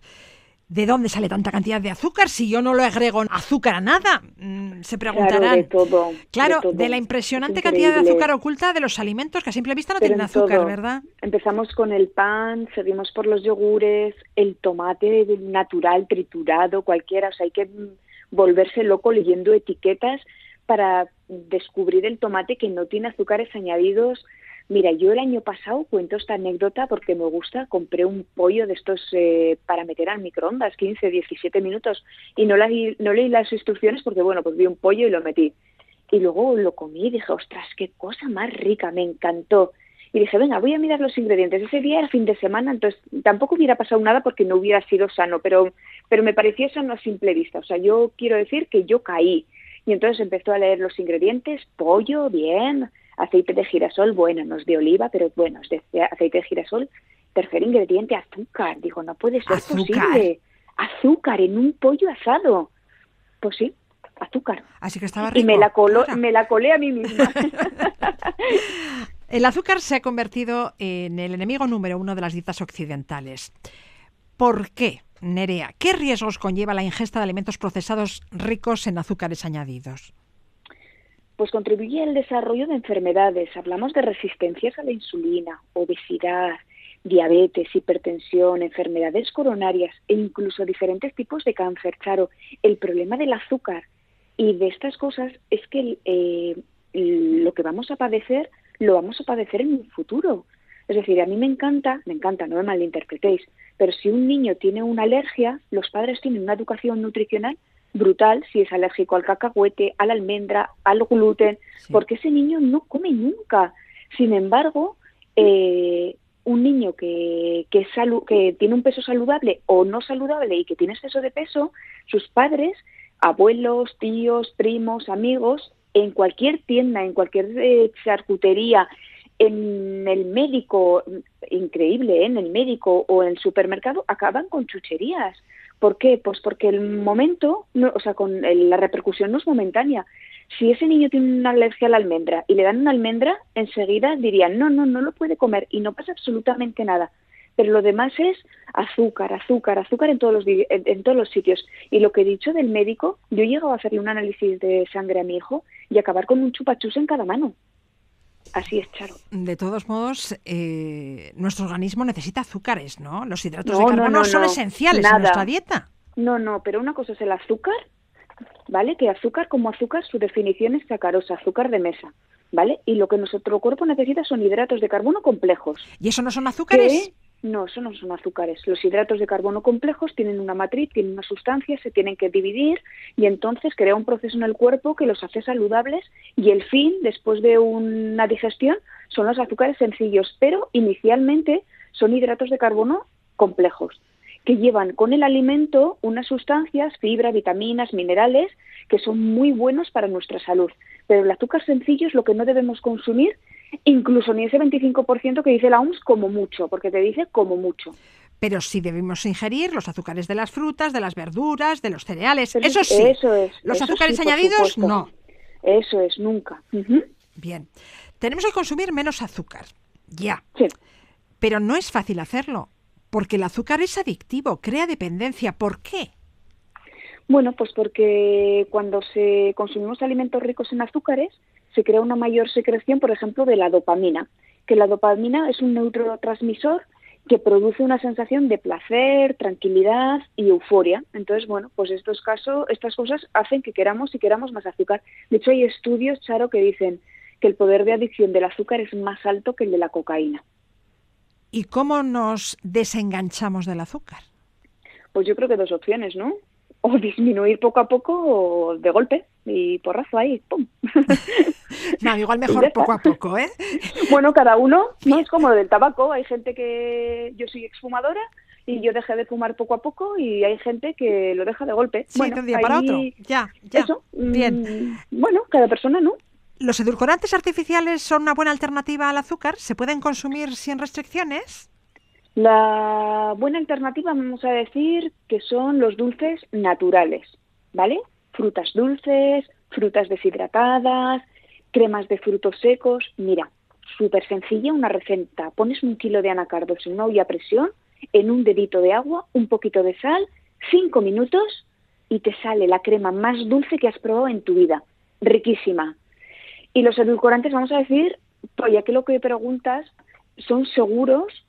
[SPEAKER 2] ¿De dónde sale tanta cantidad de azúcar si yo no le agrego azúcar a nada? Mm, Se
[SPEAKER 8] Claro,
[SPEAKER 2] preguntarán.
[SPEAKER 8] de todo.
[SPEAKER 2] Claro,
[SPEAKER 8] de, todo.
[SPEAKER 2] de la
[SPEAKER 8] Es
[SPEAKER 2] impresionante cantidad de azúcar oculta de los alimentos que a simple vista no
[SPEAKER 8] Pero
[SPEAKER 2] tienen
[SPEAKER 8] en
[SPEAKER 2] azúcar,
[SPEAKER 8] todo.
[SPEAKER 2] ¿verdad?
[SPEAKER 8] Empezamos con el pan, seguimos por los yogures, el tomate natural, triturado, cualquiera. O sea, hay que mm, volverse loco leyendo etiquetas para descubrir el tomate que no tiene azúcares añadidos. Mira, yo el año pasado cuento esta anécdota porque me gusta, compré un pollo de estos eh, para meter al microondas, 15, 17 minutos, y no, la- no leí las instrucciones porque, bueno, pues vi un pollo y lo metí. Y luego lo comí y dije, ostras, qué cosa más rica, me encantó. Y dije, venga, voy a mirar los ingredientes. Ese día era fin de semana, entonces tampoco hubiera pasado nada porque no hubiera sido sano, pero, pero me pareció eso a simple vista. O sea, yo quiero decir que yo caí. Y entonces empezó a leer los ingredientes, pollo, bien, aceite de girasol, bueno, no es de oliva, pero bueno, es de aceite de girasol. Tercer ingrediente, azúcar. Digo, no puede ser
[SPEAKER 2] Azúcar.
[SPEAKER 8] posible. Azúcar en un pollo asado. Pues sí, azúcar.
[SPEAKER 2] Así que estaba rico.
[SPEAKER 8] Y me la,
[SPEAKER 2] claro.
[SPEAKER 8] me la colé a mí misma.
[SPEAKER 2] El azúcar se ha convertido en el enemigo número uno de las dietas occidentales. ¿Por qué, Nerea? ¿Qué riesgos conlleva la ingesta de alimentos procesados ricos en azúcares añadidos?
[SPEAKER 8] Pues contribuye al desarrollo de enfermedades. Hablamos de resistencias a la insulina, obesidad, diabetes, hipertensión, enfermedades coronarias e incluso diferentes tipos de cáncer. Claro, el problema del azúcar y de estas cosas es que eh, lo que vamos a padecer lo vamos a padecer en un futuro. Es decir, a mí me encanta, me encanta, no me malinterpretéis, pero si un niño tiene una alergia, los padres tienen una educación nutricional brutal si es alérgico al cacahuete, a la almendra, al gluten,
[SPEAKER 2] Sí.
[SPEAKER 8] porque ese niño no come nunca. Sin embargo, eh, un niño que, que, salu- que tiene un peso saludable o no saludable y que tiene exceso de peso, sus padres, abuelos, tíos, primos, amigos, en cualquier tienda, en cualquier eh, charcutería, en el médico, increíble, ¿eh? en el médico o en el supermercado, acaban con chucherías. ¿Por qué? Pues porque el momento, no, o sea, con el- la repercusión no es momentánea. Si ese niño tiene una alergia a la almendra y le dan una almendra, enseguida dirían, no, no, no lo puede comer y no pasa absolutamente nada. Pero lo demás es azúcar, azúcar, azúcar en todos los, en, en todos los sitios. Y lo que he dicho del médico, yo he llegado a hacerle un análisis de sangre a mi hijo y acabar con un chupachus en cada mano. Así es, Charo.
[SPEAKER 2] De todos modos, eh, nuestro organismo necesita azúcares, ¿no? Los hidratos
[SPEAKER 8] No,
[SPEAKER 2] de
[SPEAKER 8] no,
[SPEAKER 2] carbono
[SPEAKER 8] no,
[SPEAKER 2] son esenciales
[SPEAKER 8] Nada.
[SPEAKER 2] en nuestra dieta.
[SPEAKER 8] No, no, pero una cosa es el azúcar, ¿vale? Que azúcar como azúcar, su definición es sacarosa, azúcar de mesa, ¿vale? Y lo que nuestro cuerpo necesita son hidratos de carbono complejos.
[SPEAKER 2] ¿Y eso no son azúcares?
[SPEAKER 8] que- No, eso no son azúcares. Los hidratos de carbono complejos tienen una matriz, tienen una sustancia, se tienen que dividir y entonces crea un proceso en el cuerpo que los hace saludables y el fin, después de una digestión, son los azúcares sencillos, pero inicialmente son hidratos de carbono complejos que llevan con el alimento unas sustancias, fibra, vitaminas, minerales, que son muy buenos para nuestra salud. Pero el azúcar sencillo es lo que no debemos consumir, incluso ni ese 25% que dice la OMS como mucho, porque te dice como mucho.
[SPEAKER 2] Pero sí debemos ingerir los azúcares de las frutas, de las verduras, de los cereales.
[SPEAKER 8] Pero
[SPEAKER 2] eso
[SPEAKER 8] es-
[SPEAKER 2] sí.
[SPEAKER 8] eso es,
[SPEAKER 2] Los
[SPEAKER 8] eso
[SPEAKER 2] azúcares
[SPEAKER 8] sí,
[SPEAKER 2] añadidos, no.
[SPEAKER 8] Eso es, nunca.
[SPEAKER 2] Bien. Tenemos que consumir menos azúcar. Ya.
[SPEAKER 8] Sí.
[SPEAKER 2] Pero no es fácil hacerlo, porque el azúcar es adictivo, crea dependencia. ¿Por qué?
[SPEAKER 8] Bueno, pues porque cuando se consumimos alimentos ricos en azúcares, se crea una mayor secreción, por ejemplo, de la dopamina, que la dopamina es un neurotransmisor que produce una sensación de placer, tranquilidad y euforia. Entonces, bueno, pues estos casos, estas cosas hacen que queramos y queramos más azúcar. De hecho, hay estudios, Charo, que dicen que el poder de adicción del azúcar es más alto que el de la cocaína.
[SPEAKER 2] ¿Y cómo nos desenganchamos del azúcar?
[SPEAKER 8] Pues yo creo que dos opciones, ¿no? O disminuir poco a poco o de golpe y porrazo ahí, ¡pum!
[SPEAKER 2] No, igual mejor poco a poco, ¿eh?
[SPEAKER 8] Bueno, cada uno, no es como lo del tabaco. Hay gente que yo soy exfumadora y yo dejé de fumar poco a poco y hay gente que lo deja de golpe.
[SPEAKER 2] Sí,
[SPEAKER 8] bueno,
[SPEAKER 2] de un día para otro. Ya, ya.
[SPEAKER 8] Eso.
[SPEAKER 2] Bien.
[SPEAKER 8] mm, Bueno, cada persona, ¿no?
[SPEAKER 2] ¿Los edulcorantes artificiales son una buena alternativa al azúcar? ¿Se pueden consumir sin restricciones?
[SPEAKER 8] La buena alternativa, vamos a decir, que son los dulces naturales, ¿vale? Frutas dulces, frutas deshidratadas, cremas de frutos secos. Mira, súper sencilla una receta. Pones un kilo de anacardos en una olla a presión, en un dedito de agua, un poquito de sal, cinco minutos y te sale la crema más dulce que has probado en tu vida. Riquísima. Y los edulcorantes, vamos a decir, pues ya que lo que preguntas, son seguros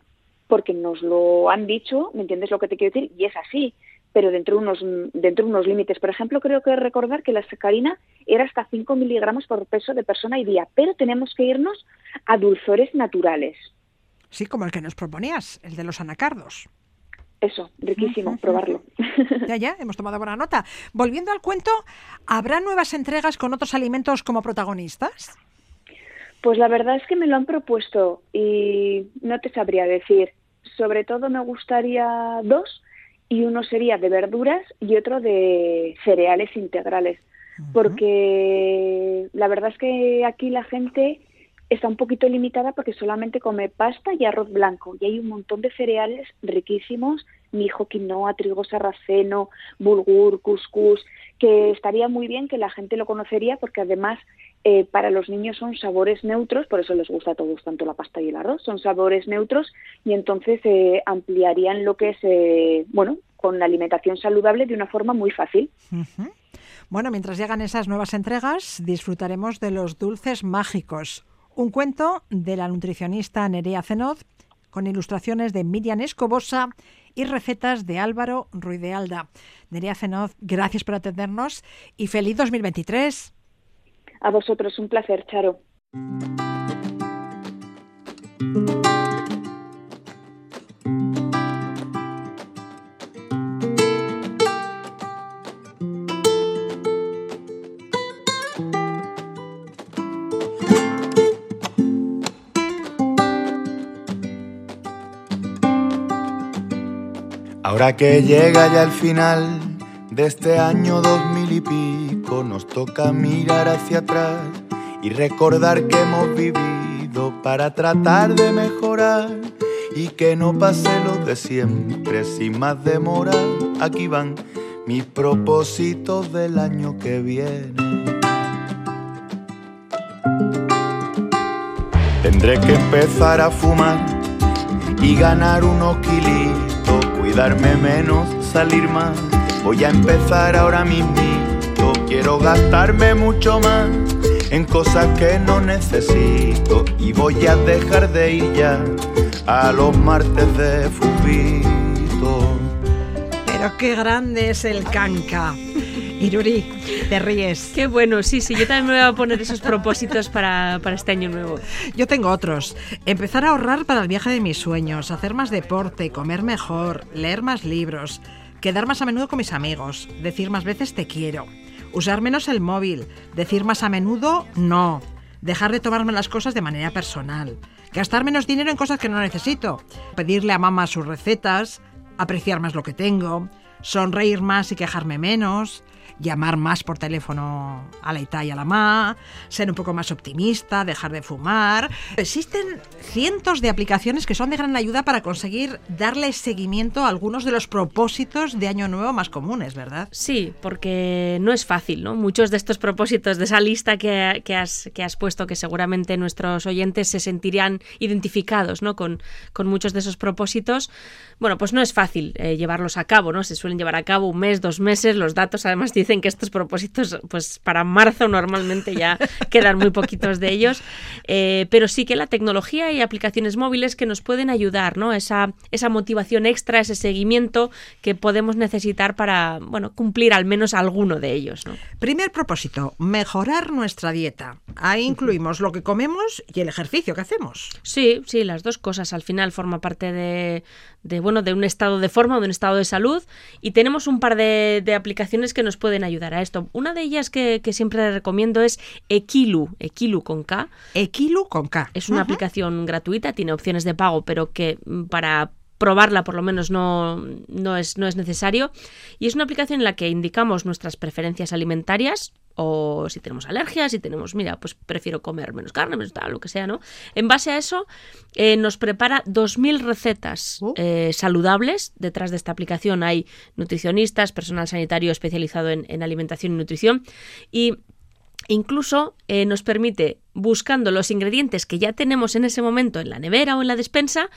[SPEAKER 8] porque nos lo han dicho, ¿me entiendes lo que te quiero decir? Y es así, pero dentro de unos, dentro de unos límites. Por ejemplo, creo que recordar que la sacarina era hasta 5 miligramos por peso de persona y día, pero tenemos que irnos a dulzores naturales.
[SPEAKER 2] Sí, como el que nos proponías, el de los anacardos.
[SPEAKER 8] Eso, riquísimo, probarlo.
[SPEAKER 2] Ya, ya, hemos tomado buena nota. Volviendo al cuento, ¿habrá nuevas entregas con otros alimentos como protagonistas?
[SPEAKER 8] Pues la verdad es que me lo han propuesto y no te sabría decir. Sobre todo me gustaría dos y uno sería de verduras y otro de cereales integrales. Porque la verdad es que aquí la gente está un poquito limitada porque solamente come pasta y arroz blanco y hay un montón de cereales riquísimos, mijo, quinoa, trigo sarraceno, bulgur, couscous, que estaría muy bien que la gente lo conocería porque además eh, para los niños son sabores neutros, por eso les gusta a todos tanto la pasta y el arroz, son sabores neutros y entonces eh, ampliarían lo que es, eh, bueno, con la alimentación saludable de una forma muy fácil.
[SPEAKER 2] Bueno, mientras llegan esas nuevas entregas, disfrutaremos de los dulces mágicos. Un cuento de la nutricionista Nerea Zenoz, con ilustraciones de Miriam Escobosa y recetas de Álvaro Ruiz de Alda. Nerea Zenoz, gracias por atendernos y feliz 2023.
[SPEAKER 8] A vosotros un placer, Charo.
[SPEAKER 3] Ahora que llega ya el final de este año dos mil y pico, nos toca mirar hacia atrás y recordar que hemos vivido para tratar de mejorar y que no pase lo de siempre sin más demora. Aquí van mis propósitos del año que viene. Tendré que empezar a fumar y ganar unos kilitos, cuidarme menos, salir más. Voy a empezar ahora mismo, quiero gastarme mucho más en cosas que no necesito y voy a dejar de ir ya a los martes de fubito.
[SPEAKER 2] Pero qué grande es el canca. Iruri, te ríes.
[SPEAKER 9] Qué bueno, sí, sí, yo también me voy a poner esos propósitos para, para este año nuevo.
[SPEAKER 2] Yo tengo otros. Empezar a ahorrar para el viaje de mis sueños, hacer más deporte, comer mejor, leer más libros, quedar más a menudo con mis amigos, decir más veces te quiero, usar menos el móvil, decir más a menudo no, dejar de tomarme las cosas de manera personal, gastar menos dinero en cosas que no necesito, pedirle a mamá sus recetas, apreciar más lo que tengo, sonreír más y quejarme menos, llamar más por teléfono a la Ita y a la Ma, ser un poco más optimista, dejar de fumar. Existen cientos de aplicaciones que son de gran ayuda para conseguir darle seguimiento a algunos de los propósitos de Año Nuevo más comunes, ¿verdad?
[SPEAKER 9] Sí, porque no es fácil, ¿no? Muchos de estos propósitos de esa lista que, que, has, que has puesto, que seguramente nuestros oyentes se sentirían identificados, ¿no? Con, con muchos de esos propósitos, bueno, pues no es fácil eh, llevarlos a cabo, ¿no? Se suelen llevar a cabo un mes, dos meses, los datos además dicen que estos propósitos, pues para marzo normalmente ya quedan muy poquitos de ellos, eh, pero sí que la tecnología y aplicaciones móviles que nos pueden ayudar, ¿no? Esa, esa motivación extra, ese seguimiento que podemos necesitar para, bueno, cumplir al menos alguno de ellos, ¿no?
[SPEAKER 2] Primer propósito, mejorar nuestra dieta. Ahí incluimos lo que comemos y el ejercicio que hacemos.
[SPEAKER 9] Sí, sí, las dos cosas al final forman parte de, de, bueno, de un estado de forma, de un estado de salud y tenemos un par de, de aplicaciones que nos pueden ayudar a esto. Una de ellas que, que, siempre recomiendo es Equilu, Equilu con K.
[SPEAKER 2] Equilu con K.
[SPEAKER 9] Es una uh -huh. aplicación gratuita, tiene opciones de pago, pero que para probarla por lo menos no, no, es, no es necesario. Y es una aplicación en la que indicamos nuestras preferencias alimentarias, o si tenemos alergias, si tenemos, mira, pues prefiero comer menos carne, menos tal, lo que sea, ¿no? En base a eso, eh, nos prepara 2.000 recetas
[SPEAKER 2] Uh.
[SPEAKER 9] eh, saludables. Detrás de esta aplicación hay nutricionistas, personal sanitario especializado en, en alimentación y nutrición. Y incluso eh, nos permite buscando los ingredientes que ya tenemos en ese momento en la nevera o en la despensa,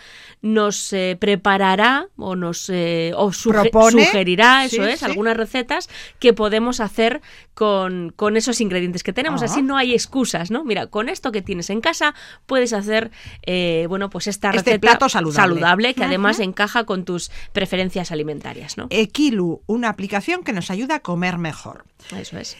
[SPEAKER 9] nos eh, preparará o nos eh, o suge
[SPEAKER 2] Propone,
[SPEAKER 9] sugerirá, eso
[SPEAKER 2] sí,
[SPEAKER 9] es,
[SPEAKER 2] sí.
[SPEAKER 9] algunas recetas que podemos hacer con, con esos ingredientes que tenemos.
[SPEAKER 2] Ah.
[SPEAKER 9] Así no hay excusas, ¿no? Mira, con esto que tienes en casa puedes hacer, eh, bueno, pues esta
[SPEAKER 2] Este
[SPEAKER 9] receta
[SPEAKER 2] plato saludable.
[SPEAKER 9] que
[SPEAKER 2] Ujú.
[SPEAKER 9] además encaja con tus preferencias alimentarias, ¿no?
[SPEAKER 2] Equilu, una aplicación que nos ayuda a comer mejor.
[SPEAKER 9] Eso es.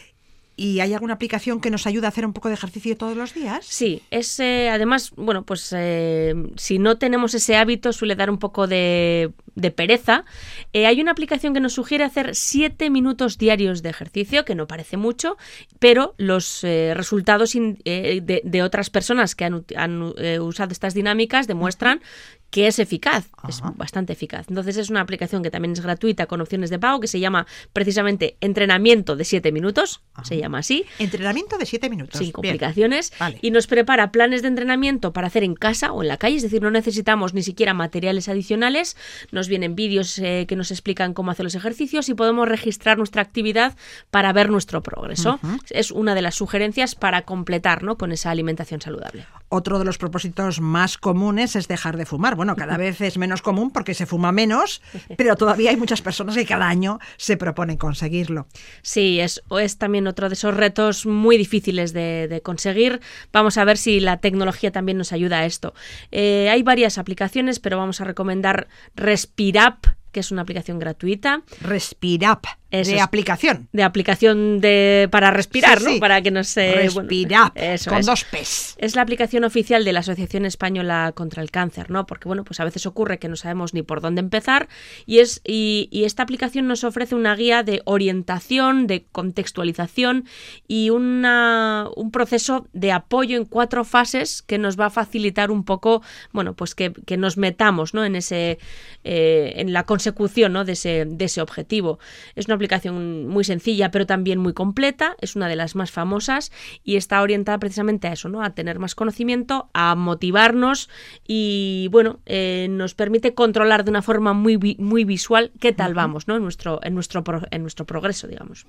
[SPEAKER 2] ¿Y hay alguna aplicación que nos ayuda a hacer un poco de ejercicio todos los días?
[SPEAKER 9] Sí, es eh, además, bueno, pues eh, si no tenemos ese hábito suele dar un poco de, de pereza. Eh, hay una aplicación que nos sugiere hacer 7 minutos diarios de ejercicio, que no parece mucho, pero los eh, resultados in- de, de otras personas que han, han, usado estas dinámicas demuestran que es eficaz, es bastante eficaz. Entonces es una aplicación que también es gratuita con opciones de pago que se llama precisamente entrenamiento de 7 minutos, se llama así
[SPEAKER 2] Entrenamiento de 7 minutos.
[SPEAKER 9] sin complicaciones
[SPEAKER 2] Vale.
[SPEAKER 9] y nos prepara planes de entrenamiento para hacer en casa o en la calle, es decir, no necesitamos ni siquiera materiales adicionales, nos vienen vídeos eh, que nos explican cómo hacer los ejercicios y podemos registrar nuestra actividad para ver nuestro progreso. Es una de las sugerencias para completar ¿no? con esa alimentación saludable.
[SPEAKER 2] Otro de los propósitos más comunes es dejar de fumar. Bueno, cada vez es menos común porque se fuma menos, pero todavía hay muchas personas que cada año se proponen conseguirlo.
[SPEAKER 9] Sí, es, es también otro de esos retos muy difíciles de, de conseguir. Vamos a ver si la tecnología también nos ayuda a esto. Eh, hay varias aplicaciones, pero vamos a recomendar Respirap, que es una aplicación gratuita.
[SPEAKER 2] Respirap,
[SPEAKER 9] Eso
[SPEAKER 2] de
[SPEAKER 9] es.
[SPEAKER 2] aplicación.
[SPEAKER 9] De aplicación de para respirar,
[SPEAKER 2] Sí,
[SPEAKER 9] ¿no?
[SPEAKER 2] sí.
[SPEAKER 9] Para que bueno,
[SPEAKER 2] Respirap,
[SPEAKER 9] eso
[SPEAKER 2] con
[SPEAKER 9] es.
[SPEAKER 2] dos P's.
[SPEAKER 9] Es la aplicación oficial de la Asociación Española contra el Cáncer, ¿no? Porque bueno, pues a veces ocurre que no sabemos ni por dónde empezar y es y, y esta aplicación nos ofrece una guía de orientación, de contextualización y una, un proceso de apoyo en cuatro fases que nos va a facilitar un poco, bueno, pues que, que nos metamos, ¿no? En ese eh, en la consecución, ¿no? De ese de ese objetivo. Es una aplicación muy sencilla, pero también muy completa. Es una de las más famosas y está orientada precisamente a eso, ¿no? A tener más conocimiento, a motivarnos y, bueno, eh, nos permite controlar de una forma muy, vi- muy visual qué tal vamos, ¿no? En nuestro, en nuestro, pro- en nuestro progreso, digamos.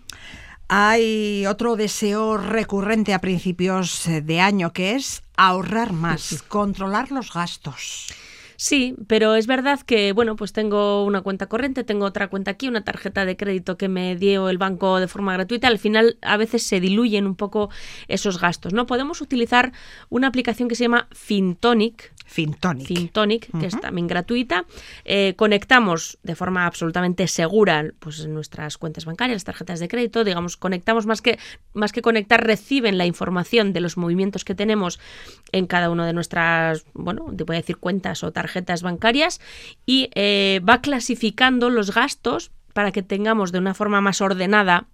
[SPEAKER 2] Hay otro deseo recurrente a principios eh, de año que es ahorrar más, controlar los gastos.
[SPEAKER 9] Sí, pero es verdad que, bueno, pues tengo una cuenta corriente, tengo otra cuenta aquí, una tarjeta de crédito que me dio el banco de forma gratuita. Al final, a veces se diluyen un poco esos gastos, ¿no? Podemos utilizar una aplicación que se llama Fintonic,
[SPEAKER 2] Fintonic.
[SPEAKER 9] Fintonic, que es también gratuita. Eh, conectamos de forma absolutamente segura pues, nuestras cuentas bancarias, las tarjetas de crédito. Digamos, conectamos más que, más que conectar, reciben la información de los movimientos que tenemos en cada una de nuestras, bueno, te voy a decir cuentas o tarjetas bancarias y eh, va clasificando los gastos para que tengamos de una forma más ordenada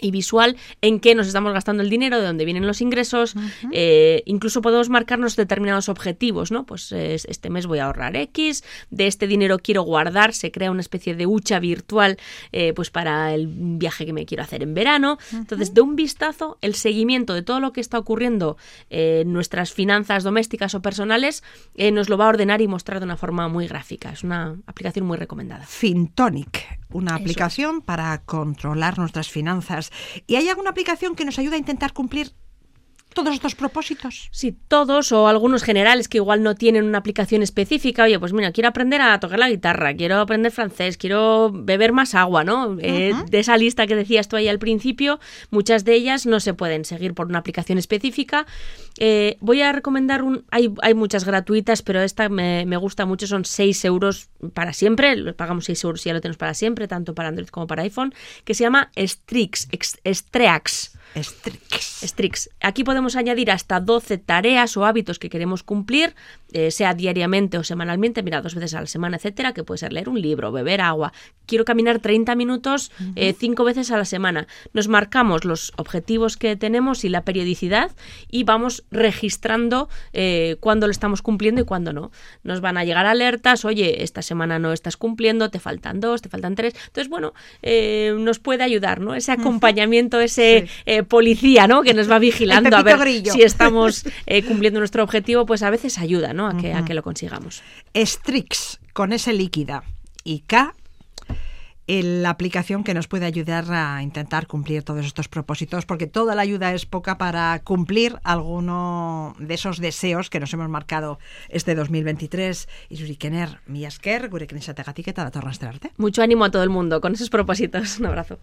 [SPEAKER 9] y visual en qué nos estamos gastando el dinero, de dónde vienen los ingresos, eh, incluso podemos marcarnos determinados objetivos, ¿no? Pues este mes voy a ahorrar X, de este dinero quiero guardar, se crea una especie de hucha virtual eh, pues para el viaje que me quiero hacer en verano. Entonces, de un vistazo, el seguimiento de todo lo que está ocurriendo en nuestras finanzas domésticas o personales eh, nos lo va a ordenar y mostrar de una forma muy gráfica. Es una aplicación muy recomendada.
[SPEAKER 2] Fintonic, una aplicación para controlar nuestras finanzas. ¿Y hay alguna aplicación que nos ayude a intentar cumplir todos estos propósitos?
[SPEAKER 9] Sí, todos o algunos generales que igual no tienen una aplicación específica. Oye, pues mira, quiero aprender a tocar la guitarra, quiero aprender francés, quiero beber más agua, ¿no? Eh, de esa lista que decías tú ahí al principio, muchas de ellas no se pueden seguir por una aplicación específica. Eh, voy a recomendar un... Hay, hay muchas gratuitas, pero esta me, me, gusta mucho, son 6 euros para siempre, pagamos 6 euros y ya lo tenemos para siempre, tanto para Android como para iPhone, que se llama Strix, Streax.
[SPEAKER 2] Strix.
[SPEAKER 9] Strix. Aquí podemos añadir hasta 12 tareas o hábitos que queremos cumplir, eh, sea diariamente o semanalmente, mira, dos veces a la semana, etcétera, que puede ser leer un libro, beber agua. Quiero caminar 30 minutos eh, cinco veces a la semana. Nos marcamos los objetivos que tenemos y la periodicidad y vamos registrando eh, cuándo lo estamos cumpliendo y cuándo no. Nos van a llegar alertas, oye, esta semana no estás cumpliendo, te faltan dos, te faltan tres. Entonces, bueno, nos puede ayudar, ¿no? Ese acompañamiento, ese policía, ¿no? Que nos va vigilando a ver si estamos eh, cumpliendo nuestro objetivo, pues a veces ayuda, ¿no? A que, a que lo consigamos.
[SPEAKER 2] Strix, con ese líquida. Y K, la aplicación que nos puede ayudar a intentar cumplir todos estos propósitos, porque toda la ayuda es poca para cumplir alguno de esos deseos que nos hemos marcado este 2023. Y Kenner, mi esker, gurekin izategatik eta datorren
[SPEAKER 9] Mucho ánimo a todo el mundo con esos propósitos. Un abrazo.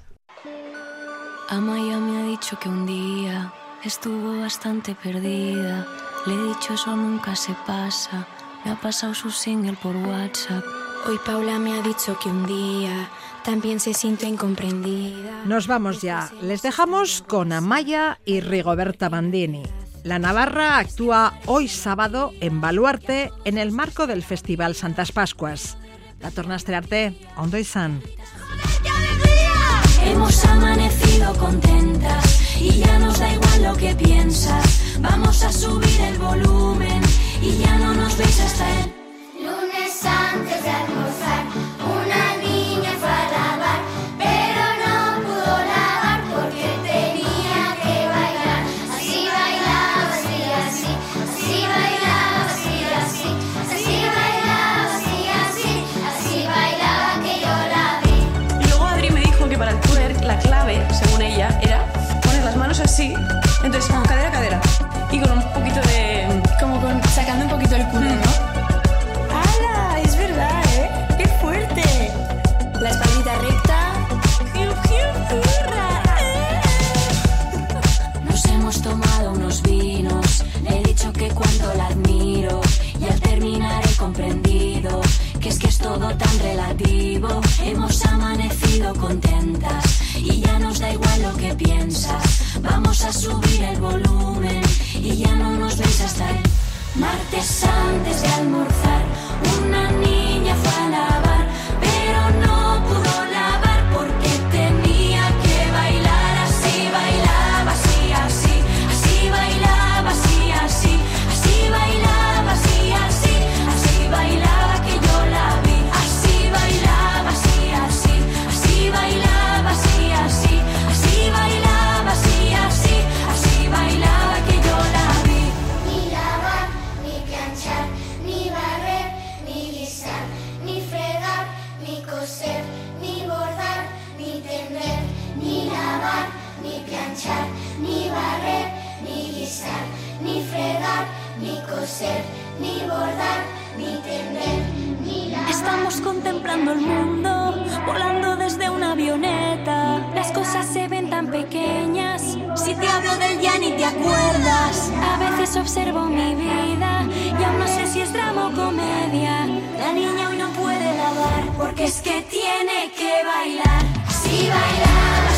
[SPEAKER 10] Amaya me ha dicho que un día estuvo bastante perdida. Le he dicho eso nunca se pasa. Me ha pasado su single por WhatsApp.
[SPEAKER 11] Hoy Paula me ha dicho que un día también se siente incomprendida.
[SPEAKER 2] Nos vamos ya. Les dejamos con Amaya y Rigoberta Bandini. La Navarra actúa hoy sábado en Baluarte en el marco del Festival Santas Pascuas. La tornaste arte, ondo izan.
[SPEAKER 10] Hemos amanecido contentas y ya nos da igual lo que piensas. Vamos a subir el volumen y ya no nos veis hasta el
[SPEAKER 12] lunes antes de almorzar.
[SPEAKER 10] Tan relativo. Hemos amanecido contentas y ya nos da igual lo que piensas. Vamos a subir el volumen y ya no nos veis hasta el martes antes de almorzar. Una niña fue a lavar,
[SPEAKER 13] explorando el mundo, volando desde una avioneta.
[SPEAKER 11] Las cosas se ven tan pequeñas. Si te hablo del ya ni te acuerdas. A veces observo mi vida y aún no sé si es drama o comedia. La niña hoy no puede lavar porque es que tiene que bailar.
[SPEAKER 12] Si bailar